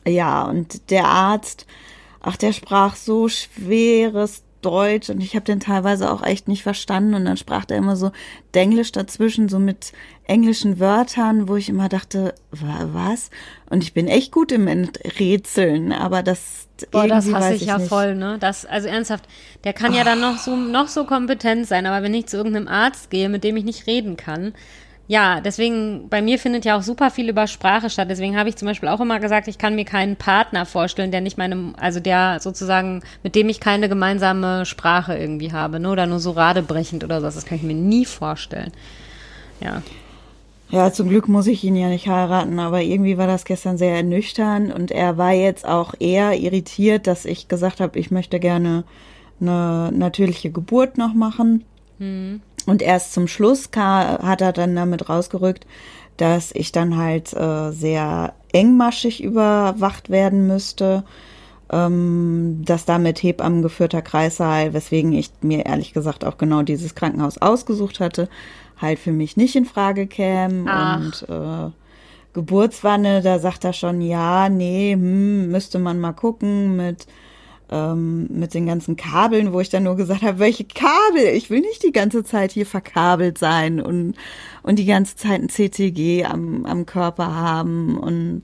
Ja, und der Arzt, ach, der sprach so schweres Deutsch und ich habe den teilweise auch echt nicht verstanden und dann sprach der immer so Denglisch dazwischen, so mit englischen Wörtern, wo ich immer dachte, wa- was? Und ich bin echt gut im Rätseln, aber das Boah, das hasse weiß ich ja nicht. voll, ne? Das, also ernsthaft, der kann ja dann noch so, noch so kompetent sein, aber wenn ich zu irgendeinem Arzt gehe, mit dem ich nicht reden kann, ja, deswegen, bei mir findet ja auch super viel über Sprache statt. Deswegen habe ich zum Beispiel auch immer gesagt, ich kann mir keinen Partner vorstellen, der nicht meine, also der sozusagen, mit dem ich keine gemeinsame Sprache irgendwie habe, ne? Oder nur so radebrechend oder so. Das kann ich mir nie vorstellen. Ja. Ja, zum Glück muss ich ihn ja nicht heiraten, aber irgendwie war das gestern sehr ernüchternd und er war jetzt auch eher irritiert, dass ich gesagt habe, ich möchte gerne eine natürliche Geburt noch machen. Und erst zum Schluss hat er dann damit rausgerückt, dass ich dann halt äh, sehr engmaschig überwacht werden müsste, ähm, dass damit Hebammen geführter Kreissaal, weswegen ich mir ehrlich gesagt auch genau dieses Krankenhaus ausgesucht hatte, halt für mich nicht in Frage käme. Ach. Und äh, Geburtswanne, da sagt er schon, ja, nee, hm, müsste man mal gucken mit ähm, mit den ganzen Kabeln, wo ich dann nur gesagt habe, welche Kabel? Ich will nicht die ganze Zeit hier verkabelt sein und, und die ganze Zeit ein CTG am, am Körper haben und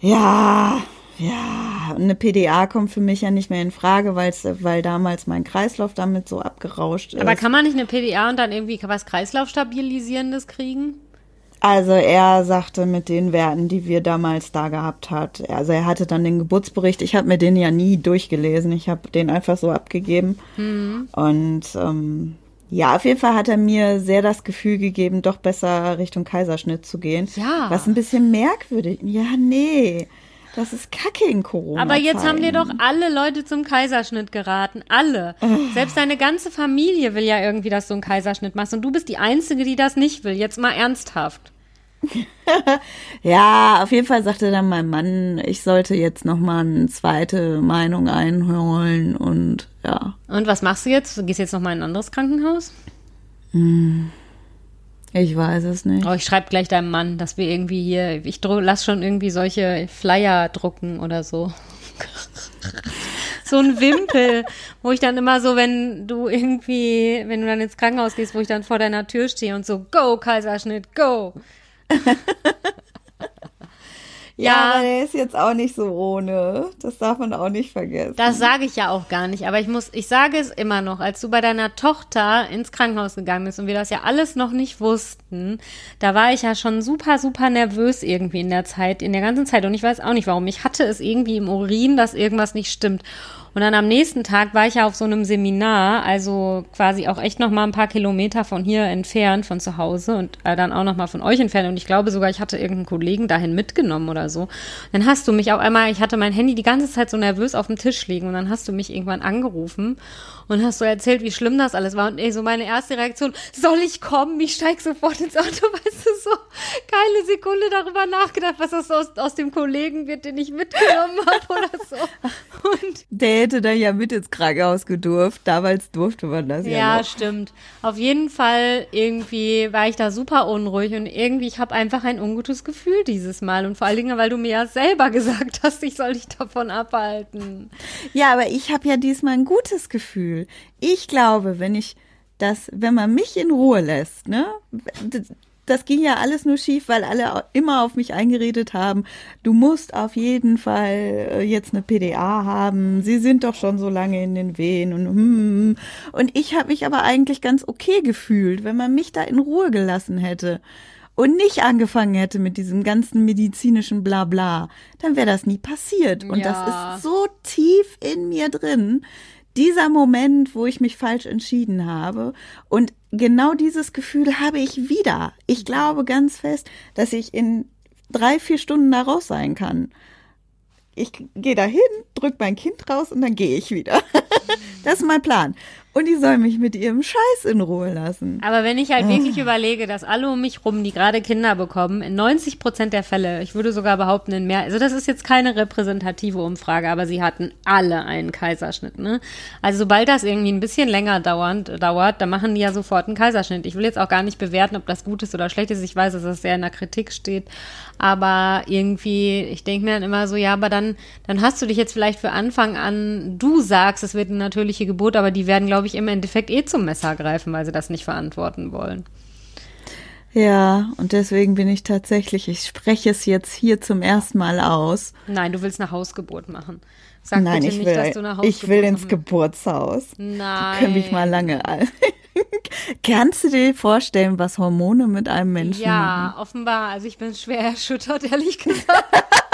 ja, ja, und eine PDA kommt für mich ja nicht mehr in Frage, weil's, weil damals mein Kreislauf damit so abgerauscht ist. Aber kann man nicht eine PDA und dann irgendwie was Kreislaufstabilisierendes kriegen? Also er sagte mit den Werten, die wir damals da gehabt hat. Also er hatte dann den Geburtsbericht. Ich habe mir den ja nie durchgelesen. Ich habe den einfach so abgegeben. Und ähm, ja, auf jeden Fall hat er mir sehr das Gefühl gegeben, doch besser Richtung Kaiserschnitt zu gehen. Ja. Was ein bisschen merkwürdig. Ja, nee. Das ist Kacke in Corona. Aber jetzt haben dir doch alle Leute zum Kaiserschnitt geraten. Alle. Selbst deine ganze Familie will ja irgendwie, dass du einen Kaiserschnitt machst. Und du bist die Einzige, die das nicht will. Jetzt mal ernsthaft. Ja, auf jeden Fall sagte dann mein Mann, ich sollte jetzt nochmal eine zweite Meinung einholen und ja. Und was machst du jetzt? Du gehst jetzt noch mal in ein anderes Krankenhaus? Ich weiß es nicht. Oh, ich schreibe gleich deinem Mann, dass wir irgendwie hier, ich lass schon irgendwie solche Flyer drucken oder so. so ein Wimpel, wo ich dann immer so, wenn du irgendwie, wenn du dann ins Krankenhaus gehst, wo ich dann vor deiner Tür stehe und so, go, Kaiserschnitt, go. Ja, ja, der ist jetzt auch nicht so ohne. Das darf man auch nicht vergessen. Das sage ich ja auch gar nicht. Aber ich muss, ich sage es immer noch, als du bei deiner Tochter ins Krankenhaus gegangen bist und wir das ja alles noch nicht wussten, da war ich ja schon super, super nervös irgendwie in der Zeit, in der ganzen Zeit. Und ich weiß auch nicht warum. Ich hatte es irgendwie im Urin, dass irgendwas nicht stimmt. Und dann am nächsten Tag war ich ja auf so einem Seminar, also quasi auch echt noch mal ein paar Kilometer von hier entfernt, von zu Hause und äh, dann auch noch mal von euch entfernt. Und ich glaube sogar, ich hatte irgendeinen Kollegen dahin mitgenommen oder so. Dann hast du mich auch einmal, ich hatte mein Handy die ganze Zeit so nervös auf dem Tisch liegen und dann hast du mich irgendwann angerufen und hast so erzählt, wie schlimm das alles war. Und ey, so meine erste Reaktion, soll ich kommen? Ich steig sofort ins Auto, weißt du, so keine Sekunde darüber nachgedacht, was das aus, aus dem Kollegen wird, den ich mitgenommen habe oder so. Und der hätte dann ja mit ins Krankenhaus gedurft. Damals durfte man das ja. Ja, noch. stimmt. Auf jeden Fall irgendwie war ich da super unruhig und irgendwie, ich habe einfach ein ungutes Gefühl dieses Mal. Und vor allen Dingen, weil du mir ja selber gesagt hast, ich soll dich davon abhalten. Ja, aber ich habe ja diesmal ein gutes Gefühl. Gefühl. Ich glaube, wenn ich das, wenn man mich in Ruhe lässt, ne, das ging ja alles nur schief, weil alle immer auf mich eingeredet haben, du musst auf jeden Fall äh, jetzt eine PDA haben, sie sind doch schon so lange in den Wehen und hm, hm, hm. und ich habe mich aber eigentlich ganz okay gefühlt, wenn man mich da in Ruhe gelassen hätte und nicht angefangen hätte mit diesem ganzen medizinischen Blabla, dann wäre das nie passiert und ja. das ist so tief in mir drin, dieser Moment, wo ich mich falsch entschieden habe. Und genau dieses Gefühl habe ich wieder. Ich glaube ganz fest, dass ich in drei, vier Stunden da raus sein kann. Ich gehe dahin, drück mein Kind raus und dann gehe ich wieder. das ist mein Plan und die soll mich mit ihrem Scheiß in Ruhe lassen. Aber wenn ich halt wirklich überlege, dass alle um mich rum, die gerade Kinder bekommen, in 90 Prozent der Fälle, ich würde sogar behaupten, in mehr, also das ist jetzt keine repräsentative Umfrage, aber sie hatten alle einen Kaiserschnitt, ne? Also sobald das irgendwie ein bisschen länger dauernd, dauert, dann machen die ja sofort einen Kaiserschnitt. Ich will jetzt auch gar nicht bewerten, ob das gut ist oder schlecht ist. Ich weiß, dass das sehr in der Kritik steht. Aber irgendwie, ich denke mir dann immer so, ja, aber dann, dann hast du dich jetzt vielleicht für Anfang an, du sagst, es wird eine natürliche Geburt, aber die werden, glaube glaube ich, im Endeffekt eh zum Messer greifen, weil sie das nicht verantworten wollen. Ja, und deswegen bin ich tatsächlich, ich spreche es jetzt hier zum ersten Mal aus. Nein, du willst eine Hausgeburt machen. Sag Nein, bitte ich nicht, will, dass du eine Hausgeburt Ich will ins machen. Geburtshaus. Nein. Die können mich mal lange an. Kannst du dir vorstellen, was Hormone mit einem Menschen ja, machen? Ja, offenbar. Also ich bin schwer erschüttert, ehrlich gesagt.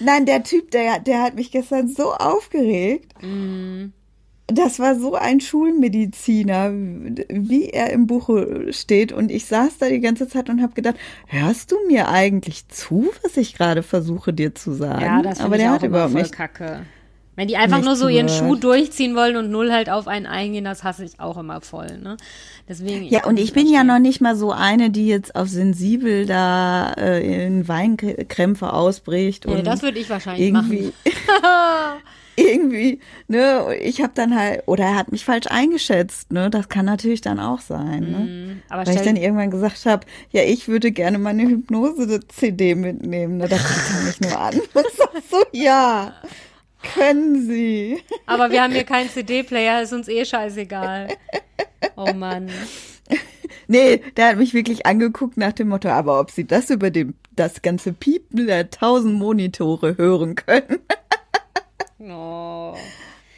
Nein, der Typ, der, der hat mich gestern so aufgeregt. Mm. Das war so ein Schulmediziner, wie er im Buche steht. Und ich saß da die ganze Zeit und habe gedacht, hörst du mir eigentlich zu, was ich gerade versuche dir zu sagen? Ja, das Aber ich der auch hat überhaupt voll nicht. kacke. Wenn die einfach nur so ihren zugehört. Schuh durchziehen wollen und null halt auf einen eingehen, das hasse ich auch immer voll, ne? Deswegen. Ja, und ich bin ja noch nicht mal so eine, die jetzt auf sensibel da äh, in Weinkrämpfe ausbricht. Und das würde ich wahrscheinlich irgendwie, machen. irgendwie, ne, ich habe dann halt, oder er hat mich falsch eingeschätzt, ne, das kann natürlich dann auch sein, ne. Mhm, aber Weil ich dann irgendwann gesagt habe, ja, ich würde gerne meine Hypnose-CD mitnehmen, ne, da guckt er mich nur an und sagt so, ja, können Sie. aber wir haben hier keinen CD-Player, ist uns eh scheißegal. Oh Mann. Nee, der hat mich wirklich angeguckt nach dem Motto, aber ob Sie das über dem, das ganze Piepen der tausend Monitore hören können. Oh.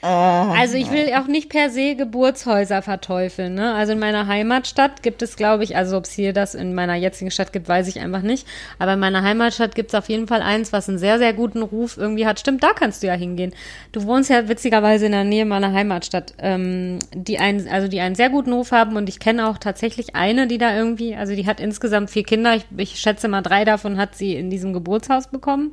Ah, Also ich will auch nicht per se Geburtshäuser verteufeln. Ne? Also in meiner Heimatstadt gibt es, glaube ich, also ob es hier das in meiner jetzigen Stadt gibt, weiß ich einfach nicht. Aber in meiner Heimatstadt gibt es auf jeden Fall eins, was einen sehr, sehr guten Ruf irgendwie hat. Stimmt, da kannst du ja hingehen. Du wohnst ja witzigerweise in der Nähe meiner Heimatstadt, ähm, die einen, also die einen sehr guten Ruf haben und ich kenne auch tatsächlich eine, die da irgendwie, also die hat insgesamt vier Kinder. Ich, ich schätze mal drei davon hat sie in diesem Geburtshaus bekommen.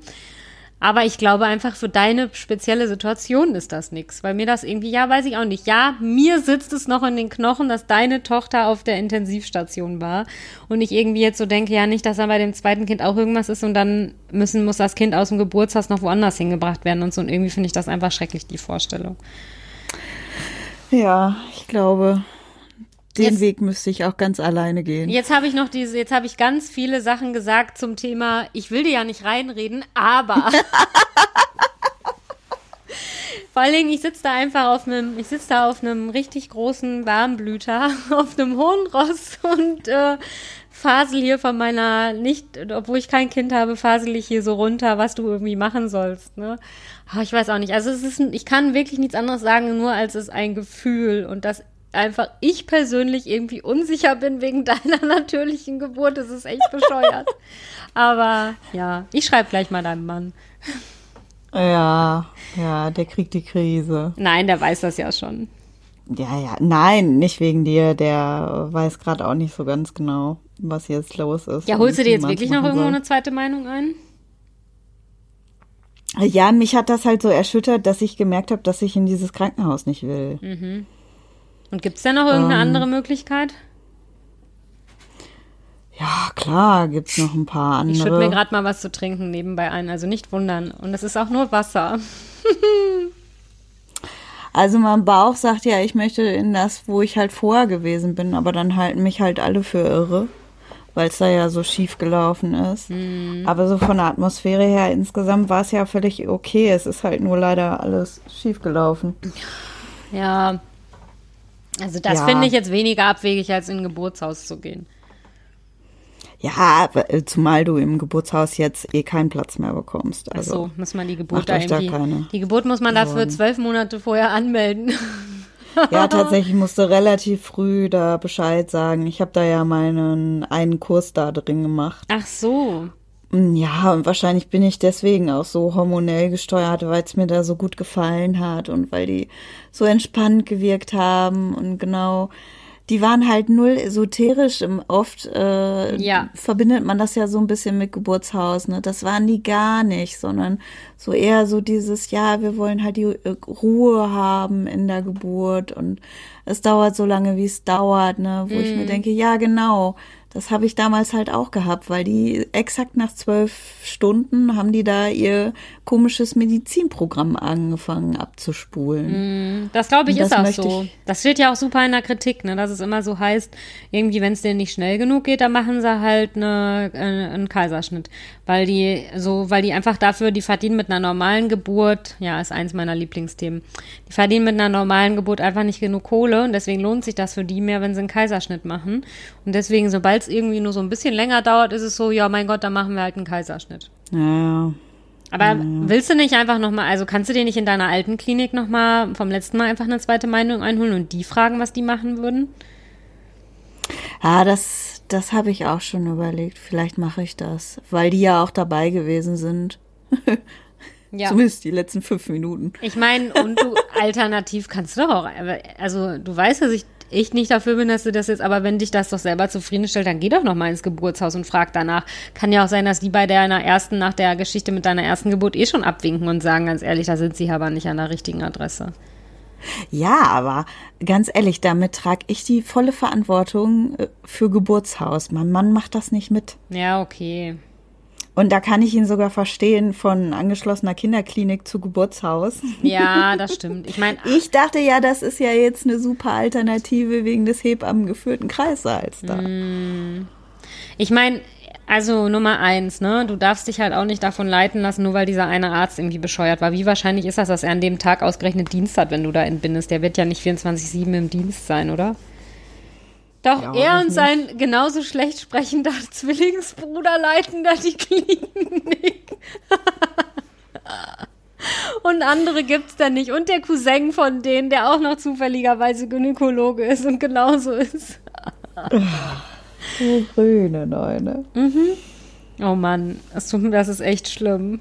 Aber ich glaube einfach, für deine spezielle Situation ist das nix. Weil mir das irgendwie, ja, weiß ich auch nicht. Ja, mir sitzt es noch in den Knochen, dass deine Tochter auf der Intensivstation war. Und ich irgendwie jetzt so denke, ja, nicht, dass da bei dem zweiten Kind auch irgendwas ist und dann müssen, muss das Kind aus dem Geburtshaus noch woanders hingebracht werden und so. Und irgendwie finde ich das einfach schrecklich, die Vorstellung. Ja, ich glaube, Den Jetzt- Weg müsste ich auch ganz alleine gehen. Jetzt habe ich noch diese, jetzt habe ich ganz viele Sachen gesagt zum Thema, ich will dir ja nicht reinreden, aber. Vor allen Dingen, ich sitze da einfach auf einem, ich sitze da auf einem richtig großen Warmblüter, auf einem hohen Ross und äh, fasel hier von meiner, nicht, obwohl ich kein Kind habe, fasel ich hier so runter, was du irgendwie machen sollst, ne? Aber ich weiß auch nicht. Also es ist, ein, ich kann wirklich nichts anderes sagen, nur als es ein Gefühl und das einfach ich persönlich irgendwie unsicher bin wegen deiner natürlichen Geburt. Das ist echt bescheuert. Aber ja, ich schreibe gleich mal deinem Mann. Ja, ja, der kriegt die Krise. Nein, der weiß das ja schon. Ja, ja, nein, nicht wegen dir. Der weiß gerade auch nicht so ganz genau, was jetzt los ist. Ja, holst du dir jetzt wirklich noch irgendwo soll. eine zweite Meinung ein? Ja, mich hat das halt so erschüttert, dass ich gemerkt habe, dass ich in dieses Krankenhaus nicht will. Hm. Und gibt es da noch irgendeine Ähm. andere Möglichkeit? Ja, klar, gibt's noch ein paar andere. Ich schütte mir gerade mal was zu trinken nebenbei ein, also nicht wundern. Und es ist auch nur Wasser. Also mein Bauch sagt ja, ich möchte in das, wo ich halt vorher gewesen bin, aber dann halten mich halt alle für irre, weil es da ja so schief gelaufen ist. Hm. Aber so von der Atmosphäre her insgesamt war es ja völlig okay. Es ist halt nur leider alles schief gelaufen. Ja. Also das Ja. finde ich jetzt weniger abwegig, als in ein Geburtshaus zu gehen. Ja, äh, zumal du im Geburtshaus jetzt eh keinen Platz mehr bekommst. Ach Also so, muss man die Geburt da euch da irgendwie. keine die Geburt muss man dafür zwölf Monate vorher anmelden. ja, tatsächlich musste relativ früh da Bescheid sagen. Ich habe da ja meinen einen Kurs da drin gemacht. Ach so. Mm, Ja, und wahrscheinlich bin ich deswegen auch so hormonell gesteuert, weil es mir da so gut gefallen hat und weil die so entspannt gewirkt haben und genau, die waren halt null esoterisch. Im- Oft äh, Ja. verbindet man das ja so ein bisschen mit Geburtshaus, ne? Das waren die gar nicht, sondern so eher so dieses, ja, wir wollen halt die äh, Ruhe haben in der Geburt und es dauert so lange, wie es dauert, ne? Wo ich mir denke, ja, genau. Das habe ich damals halt auch gehabt, weil die exakt nach zwölf Stunden haben die da ihr komisches Medizinprogramm angefangen abzuspulen. Das glaube ich Und ist das auch so. Das steht ja auch super in der Kritik, ne, dass es immer so heißt, irgendwie, wenn es denen nicht schnell genug geht, dann machen sie halt eine, äh, einen Kaiserschnitt. Weil die so, weil die einfach dafür, die verdienen mit einer normalen Geburt, ja, ist eins meiner Lieblingsthemen, die verdienen mit einer normalen Geburt einfach nicht genug Kohle und deswegen lohnt sich das für die mehr, wenn sie einen Kaiserschnitt machen. Und deswegen, sobald es irgendwie nur so ein bisschen länger dauert, ist es so, ja, mein Gott, dann machen wir halt einen Kaiserschnitt. Ja, Aber willst du nicht einfach nochmal, also kannst du dir nicht in deiner alten Klinik nochmal vom letzten Mal einfach eine zweite Meinung einholen und die fragen, was die machen würden? ja das, das habe ich auch schon überlegt. Vielleicht mache ich das, weil die ja auch dabei gewesen sind. Ja. Zumindest die letzten fünf Minuten. Ich meine, und du alternativ kannst du doch auch, also du weißt, dass ich echt nicht dafür bin, dass du das jetzt, aber wenn dich das doch selber zufriedenstellt, dann geh doch nochmal ins Geburtshaus und frag danach. Kann ja auch sein, dass die bei deiner ersten, nach der Geschichte mit deiner ersten Geburt eh schon abwinken und sagen, ganz ehrlich, da sind sie aber nicht an der richtigen Adresse. Ja, aber ganz ehrlich, damit trage ich die volle Verantwortung äh, für Geburtshaus. Mein Mann macht das nicht mit. Ja, okay. Und da kann ich ihn sogar verstehen von angeschlossener Kinderklinik zu Geburtshaus. Ja, das stimmt. Ich meine, Ich dachte ja, das ist ja jetzt eine super Alternative wegen des hebammengeführten Kreissaals da. Ich meine, also Nummer eins, ne? Du darfst dich halt auch nicht davon leiten lassen, nur weil dieser eine Arzt irgendwie bescheuert war. Wie wahrscheinlich ist das, dass er an dem Tag ausgerechnet Dienst hat, wenn du da entbindest? Der wird ja nicht 24-7 im Dienst sein, oder? Doch, Ja, er und sein genauso schlecht sprechender Zwillingsbruder leiten da die Klinik. und andere gibt's da nicht. Und der Cousin von denen, der auch noch zufälligerweise Gynäkologe ist und genauso ist. Oh, grüne Neune. Oh Mann, das ist echt schlimm.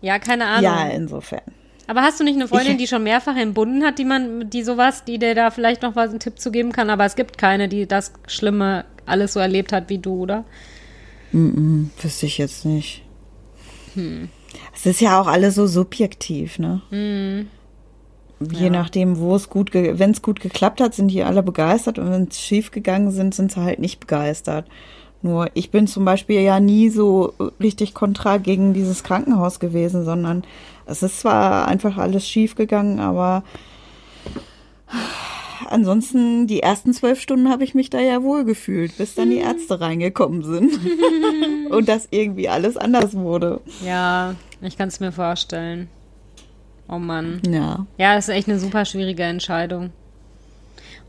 Ja, keine Ahnung. Ja, insofern. Aber hast du nicht eine Freundin, Ich- die schon mehrfach entbunden hat, die man, die sowas, die dir da vielleicht noch was einen Tipp zu geben kann? Aber es gibt keine, die das Schlimme alles so erlebt hat wie du, oder? Wüsste ich jetzt nicht. Es ist ja auch alles so subjektiv, ne? Je nachdem, wo es gut, wenn es gut geklappt hat, sind die alle begeistert und wenn es schief gegangen sind, sind sie halt nicht begeistert. Nur ich bin zum Beispiel ja nie so richtig kontra gegen dieses Krankenhaus gewesen, sondern es ist zwar einfach alles schief gegangen, aber ansonsten die ersten zwölf Stunden habe ich mich da ja wohl gefühlt, bis dann die Ärzte reingekommen sind und das irgendwie alles anders wurde. Ja, ich kann es mir vorstellen. Oh Mann. Ja. Ja, das ist echt eine super schwierige Entscheidung.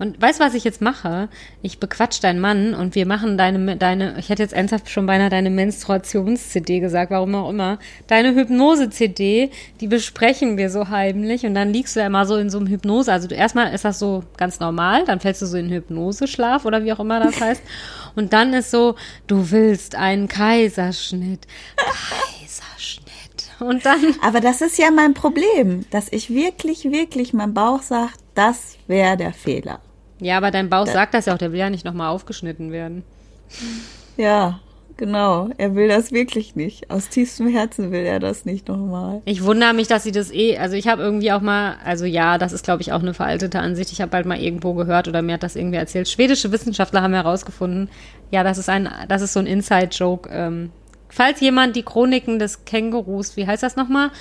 Und weißt du, was ich jetzt mache? Ich bequatsch deinen Mann und wir machen deine, deine, ich hätte jetzt ernsthaft schon beinahe deine Menstruations-CD gesagt, warum auch immer. Deine Hypnose-CD, die besprechen wir so heimlich und dann liegst du ja immer so in so einem Hypnose. Also du, erstmal ist das so ganz normal, dann fällst du so in Hypnoseschlaf oder wie auch immer das heißt. Und dann ist so, du willst einen Kaiserschnitt. Kaiserschnitt. Und dann. Aber das ist ja mein Problem, dass ich wirklich, wirklich, mein Bauch sagt, das wäre der Fehler. Ja, aber dein Bauch sagt das ja auch, der will ja nicht nochmal aufgeschnitten werden. Ja, genau. Er will das wirklich nicht. Aus tiefstem Herzen will er das nicht nochmal. Ich wundere mich, dass sie das eh, also ich habe irgendwie auch mal, also ja, das ist glaube ich auch eine veraltete Ansicht. Ich habe bald mal irgendwo gehört oder mir hat das irgendwie erzählt. Schwedische Wissenschaftler haben herausgefunden, ja, das ist ein, das ist so ein Inside-Joke. Ähm, falls jemand die Chroniken des Kängurus, wie heißt das nochmal?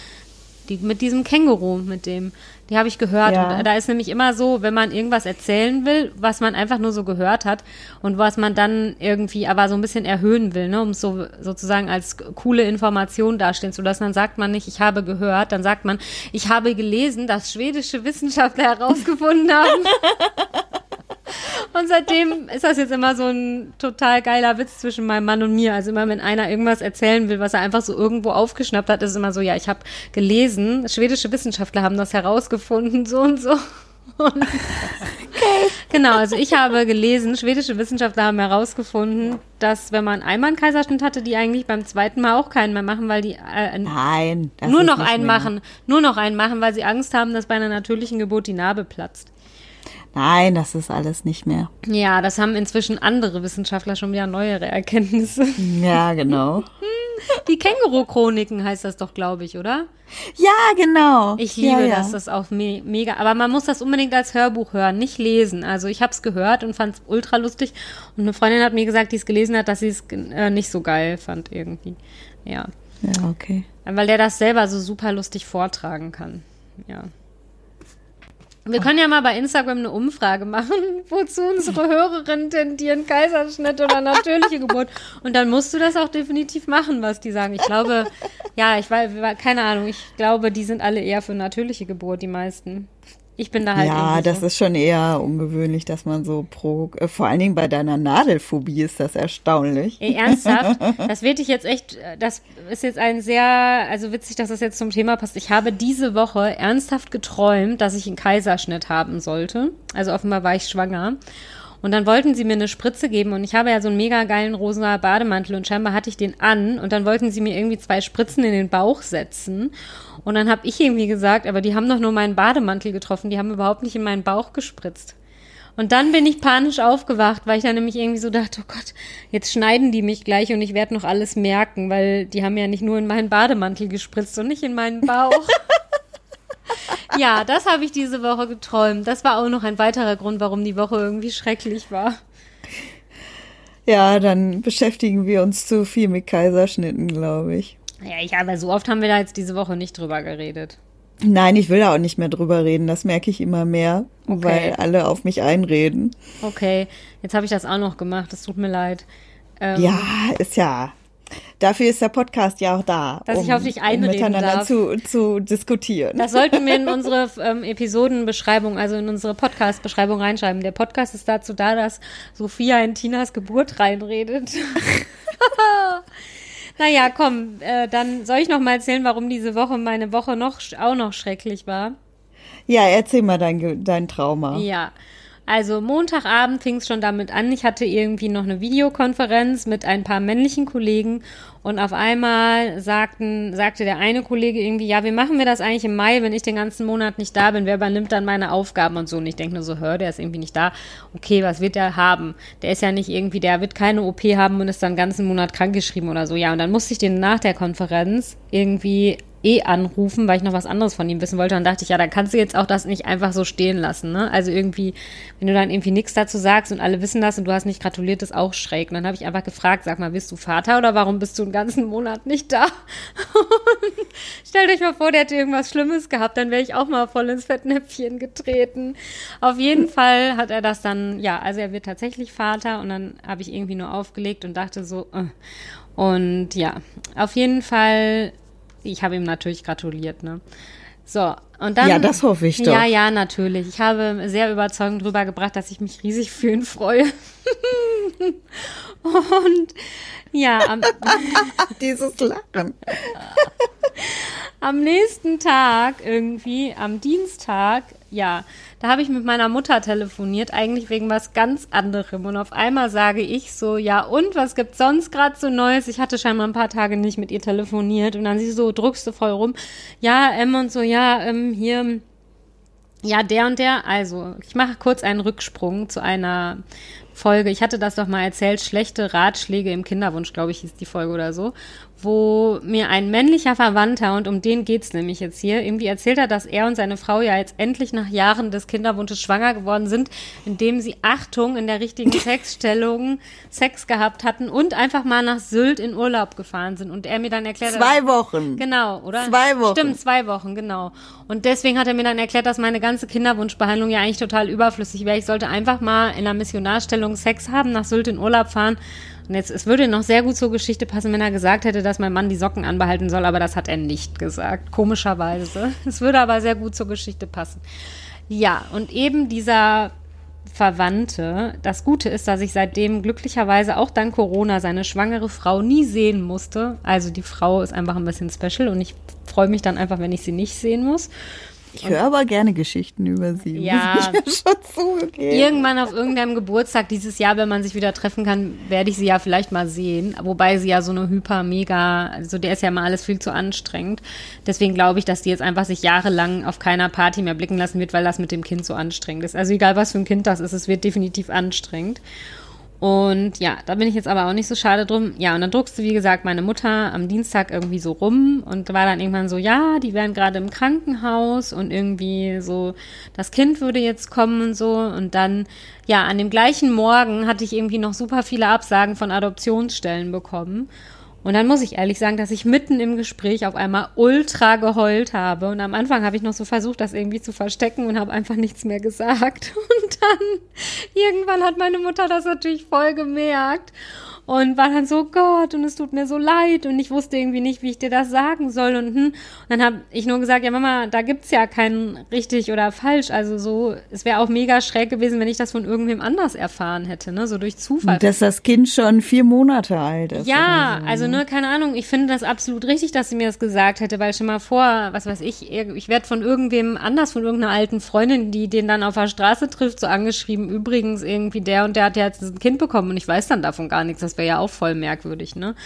Die, mit diesem Känguru, mit dem, die habe ich gehört. Ja. Da ist nämlich immer so, wenn man irgendwas erzählen will, was man einfach nur so gehört hat und was man dann irgendwie aber so ein bisschen erhöhen will, ne, um es so sozusagen als coole Information dastehen zu lassen, dann sagt man nicht, ich habe gehört, dann sagt man, ich habe gelesen, dass schwedische Wissenschaftler herausgefunden haben. Und seitdem ist das jetzt immer so ein total geiler Witz zwischen meinem Mann und mir. Also immer, wenn einer irgendwas erzählen will, was er einfach so irgendwo aufgeschnappt hat, ist es immer so, ja, ich habe gelesen, schwedische Wissenschaftler haben das herausgefunden, so und so. Und okay. Genau, also ich habe gelesen, schwedische Wissenschaftler haben herausgefunden, dass wenn man einmal einen Kaiserschnitt hatte, die eigentlich beim zweiten Mal auch keinen mehr machen, weil die äh, Nein, nur noch einen mehr. machen, nur noch einen machen, weil sie Angst haben, dass bei einer natürlichen Geburt die Narbe platzt. Nein, das ist alles nicht mehr. Ja, das haben inzwischen andere Wissenschaftler schon wieder neuere Erkenntnisse. Ja, genau. Die Känguru-Chroniken heißt das doch, glaube ich, oder? Ja, genau. Ich liebe ja, ja. das, das ist auch me mega. Aber man muss das unbedingt als Hörbuch hören, nicht lesen. Also ich habe es gehört und fand es ultra lustig. Und eine Freundin hat mir gesagt, die es gelesen hat, dass sie es äh, nicht so geil fand irgendwie. Ja, Ja, okay. weil der das selber so super lustig vortragen kann. Ja. Wir können ja mal bei Instagram eine Umfrage machen, wozu unsere Hörerinnen tendieren, Kaiserschnitt oder natürliche Geburt. Und dann musst du das auch definitiv machen, was die sagen. Ich glaube, ja, ich weiß, keine Ahnung, ich glaube, die sind alle eher für natürliche Geburt, die meisten. Ich bin da halt ja, das so. ist schon eher ungewöhnlich, dass man so pro, äh, vor allen Dingen bei deiner Nadelphobie ist das erstaunlich. Ey, ernsthaft, das wird dich jetzt echt, das ist jetzt ein sehr, also witzig, dass das jetzt zum Thema passt. Ich habe diese Woche ernsthaft geträumt, dass ich einen Kaiserschnitt haben sollte. Also offenbar war ich schwanger. Und dann wollten sie mir eine Spritze geben und ich habe ja so einen mega geilen rosa Bademantel und scheinbar hatte ich den an und dann wollten sie mir irgendwie zwei Spritzen in den Bauch setzen. Und dann habe ich irgendwie gesagt, aber die haben doch nur meinen Bademantel getroffen, die haben überhaupt nicht in meinen Bauch gespritzt. Und dann bin ich panisch aufgewacht, weil ich dann nämlich irgendwie so dachte, oh Gott, jetzt schneiden die mich gleich und ich werde noch alles merken, weil die haben ja nicht nur in meinen Bademantel gespritzt und nicht in meinen Bauch. ja, das habe ich diese Woche geträumt. Das war auch noch ein weiterer Grund, warum die Woche irgendwie schrecklich war. Ja, dann beschäftigen wir uns zu viel mit Kaiserschnitten, glaube ich. Ja, ich, aber so oft haben wir da jetzt diese Woche nicht drüber geredet. Nein, ich will da auch nicht mehr drüber reden. Das merke ich immer mehr, Okay. weil alle auf mich einreden. Okay, jetzt habe ich das auch noch gemacht. Es tut mir leid. Ähm, Ja, ist ja. Dafür ist der Podcast ja auch da. Dass ich auf dich einreden um miteinander darf. zu, zu diskutieren. Das sollten wir in unsere ähm, Episodenbeschreibung, also in unsere Podcast-Beschreibung reinschreiben. Der Podcast ist dazu da, dass Sophia in Tinas Geburt reinredet. naja, komm, äh, dann soll ich noch mal erzählen, warum diese Woche meine Woche noch auch noch schrecklich war. ja, erzähl mal dein, dein Trauma. Ja. Also Montagabend fing es schon damit an. Ich hatte irgendwie noch eine Videokonferenz mit ein paar männlichen Kollegen und auf einmal sagten, sagte der eine Kollege irgendwie, ja, wie machen wir das eigentlich im Mai, wenn ich den ganzen Monat nicht da bin? Wer übernimmt dann meine Aufgaben und so? Und ich denke nur so, hör, der ist irgendwie nicht da. Okay, was wird der haben? Der ist ja nicht irgendwie, der wird keine OP haben und ist dann den ganzen Monat krankgeschrieben oder so. Ja, und dann musste ich den nach der Konferenz irgendwie eh anrufen, weil ich noch was anderes von ihm wissen wollte. Und dachte ich, ja, dann kannst du jetzt auch das nicht einfach so stehen lassen. Ne? Also irgendwie, wenn du dann irgendwie nichts dazu sagst und alle wissen das und du hast nicht gratuliert, ist auch schräg. Und dann habe ich einfach gefragt, sag mal, bist du Vater oder warum bist du einen ganzen Monat nicht da? Stellt euch mal vor, der hätte irgendwas Schlimmes gehabt, dann wäre ich auch mal voll ins Fettnäpfchen getreten. Auf jeden Fall hat er das dann, ja, also er wird tatsächlich Vater und dann habe ich irgendwie nur aufgelegt und dachte so, äh. und ja, auf jeden Fall ich habe ihm natürlich gratuliert, ne? So, und dann. Ja, das hoffe ich doch. Ja, ja, natürlich. Ich habe sehr überzeugend drüber gebracht, dass ich mich riesig für ihn freue. und ja, am, dieses Lachen. am nächsten Tag irgendwie, am Dienstag, ja, da habe ich mit meiner Mutter telefoniert, eigentlich wegen was ganz anderem. Und auf einmal sage ich so, ja, und was gibt's sonst gerade so Neues? Ich hatte scheinbar ein paar Tage nicht mit ihr telefoniert. Und dann sie so, druckst du voll rum. Ja, ähm, und so, ja, ähm, hier, ja, der und der. Also, ich mache kurz einen Rücksprung zu einer Folge. Ich hatte das doch mal erzählt, schlechte Ratschläge im Kinderwunsch, glaube ich, hieß die Folge oder so wo mir ein männlicher Verwandter, und um den geht's nämlich jetzt hier, irgendwie erzählt hat, dass er und seine Frau ja jetzt endlich nach Jahren des Kinderwunsches schwanger geworden sind, indem sie Achtung in der richtigen Sexstellung Sex gehabt hatten und einfach mal nach Sylt in Urlaub gefahren sind. Und er mir dann erklärt. Zwei Wochen. Genau, oder? Zwei Wochen. Stimmt, zwei Wochen, genau. Und deswegen hat er mir dann erklärt, dass meine ganze Kinderwunschbehandlung ja eigentlich total überflüssig wäre. Ich sollte einfach mal in einer Missionarstellung Sex haben, nach Sylt in Urlaub fahren und jetzt, es würde noch sehr gut zur Geschichte passen, wenn er gesagt hätte, dass mein Mann die Socken anbehalten soll, aber das hat er nicht gesagt, komischerweise. Es würde aber sehr gut zur Geschichte passen. Ja, und eben dieser Verwandte. Das Gute ist, dass ich seitdem glücklicherweise auch dank Corona seine schwangere Frau nie sehen musste. Also die Frau ist einfach ein bisschen special und ich freue mich dann einfach, wenn ich sie nicht sehen muss. Ich höre aber gerne Geschichten über sie. Ja, irgendwann auf irgendeinem Geburtstag dieses Jahr, wenn man sich wieder treffen kann, werde ich sie ja vielleicht mal sehen. Wobei sie ja so eine hyper, mega, also der ist ja mal alles viel zu anstrengend. Deswegen glaube ich, dass die jetzt einfach sich jahrelang auf keiner Party mehr blicken lassen wird, weil das mit dem Kind so anstrengend ist. Also egal, was für ein Kind das ist, es wird definitiv anstrengend. Und ja, da bin ich jetzt aber auch nicht so schade drum. Ja, und dann druckste, wie gesagt, meine Mutter am Dienstag irgendwie so rum und war dann irgendwann so, ja, die wären gerade im Krankenhaus und irgendwie so, das Kind würde jetzt kommen und so. Und dann, ja, an dem gleichen Morgen hatte ich irgendwie noch super viele Absagen von Adoptionsstellen bekommen. Und dann muss ich ehrlich sagen, dass ich mitten im Gespräch auf einmal ultra geheult habe. Und am Anfang habe ich noch so versucht, das irgendwie zu verstecken und habe einfach nichts mehr gesagt. Und dann irgendwann hat meine Mutter das natürlich voll gemerkt und war dann so, Gott, und es tut mir so leid und ich wusste irgendwie nicht, wie ich dir das sagen soll und, hm. und dann habe ich nur gesagt, ja Mama, da gibt's ja kein richtig oder falsch, also so, es wäre auch mega schräg gewesen, wenn ich das von irgendwem anders erfahren hätte, ne, so durch Zufall. Dass das Kind schon vier Monate alt ist. Ja, so. also ne, keine Ahnung, ich finde das absolut richtig, dass sie mir das gesagt hätte, weil schon mal vor, was weiß ich, ich werde von irgendwem anders, von irgendeiner alten Freundin, die den dann auf der Straße trifft, so angeschrieben, übrigens irgendwie der und der hat ja jetzt ein Kind bekommen und ich weiß dann davon gar nichts, das wäre ja auch voll merkwürdig, ne?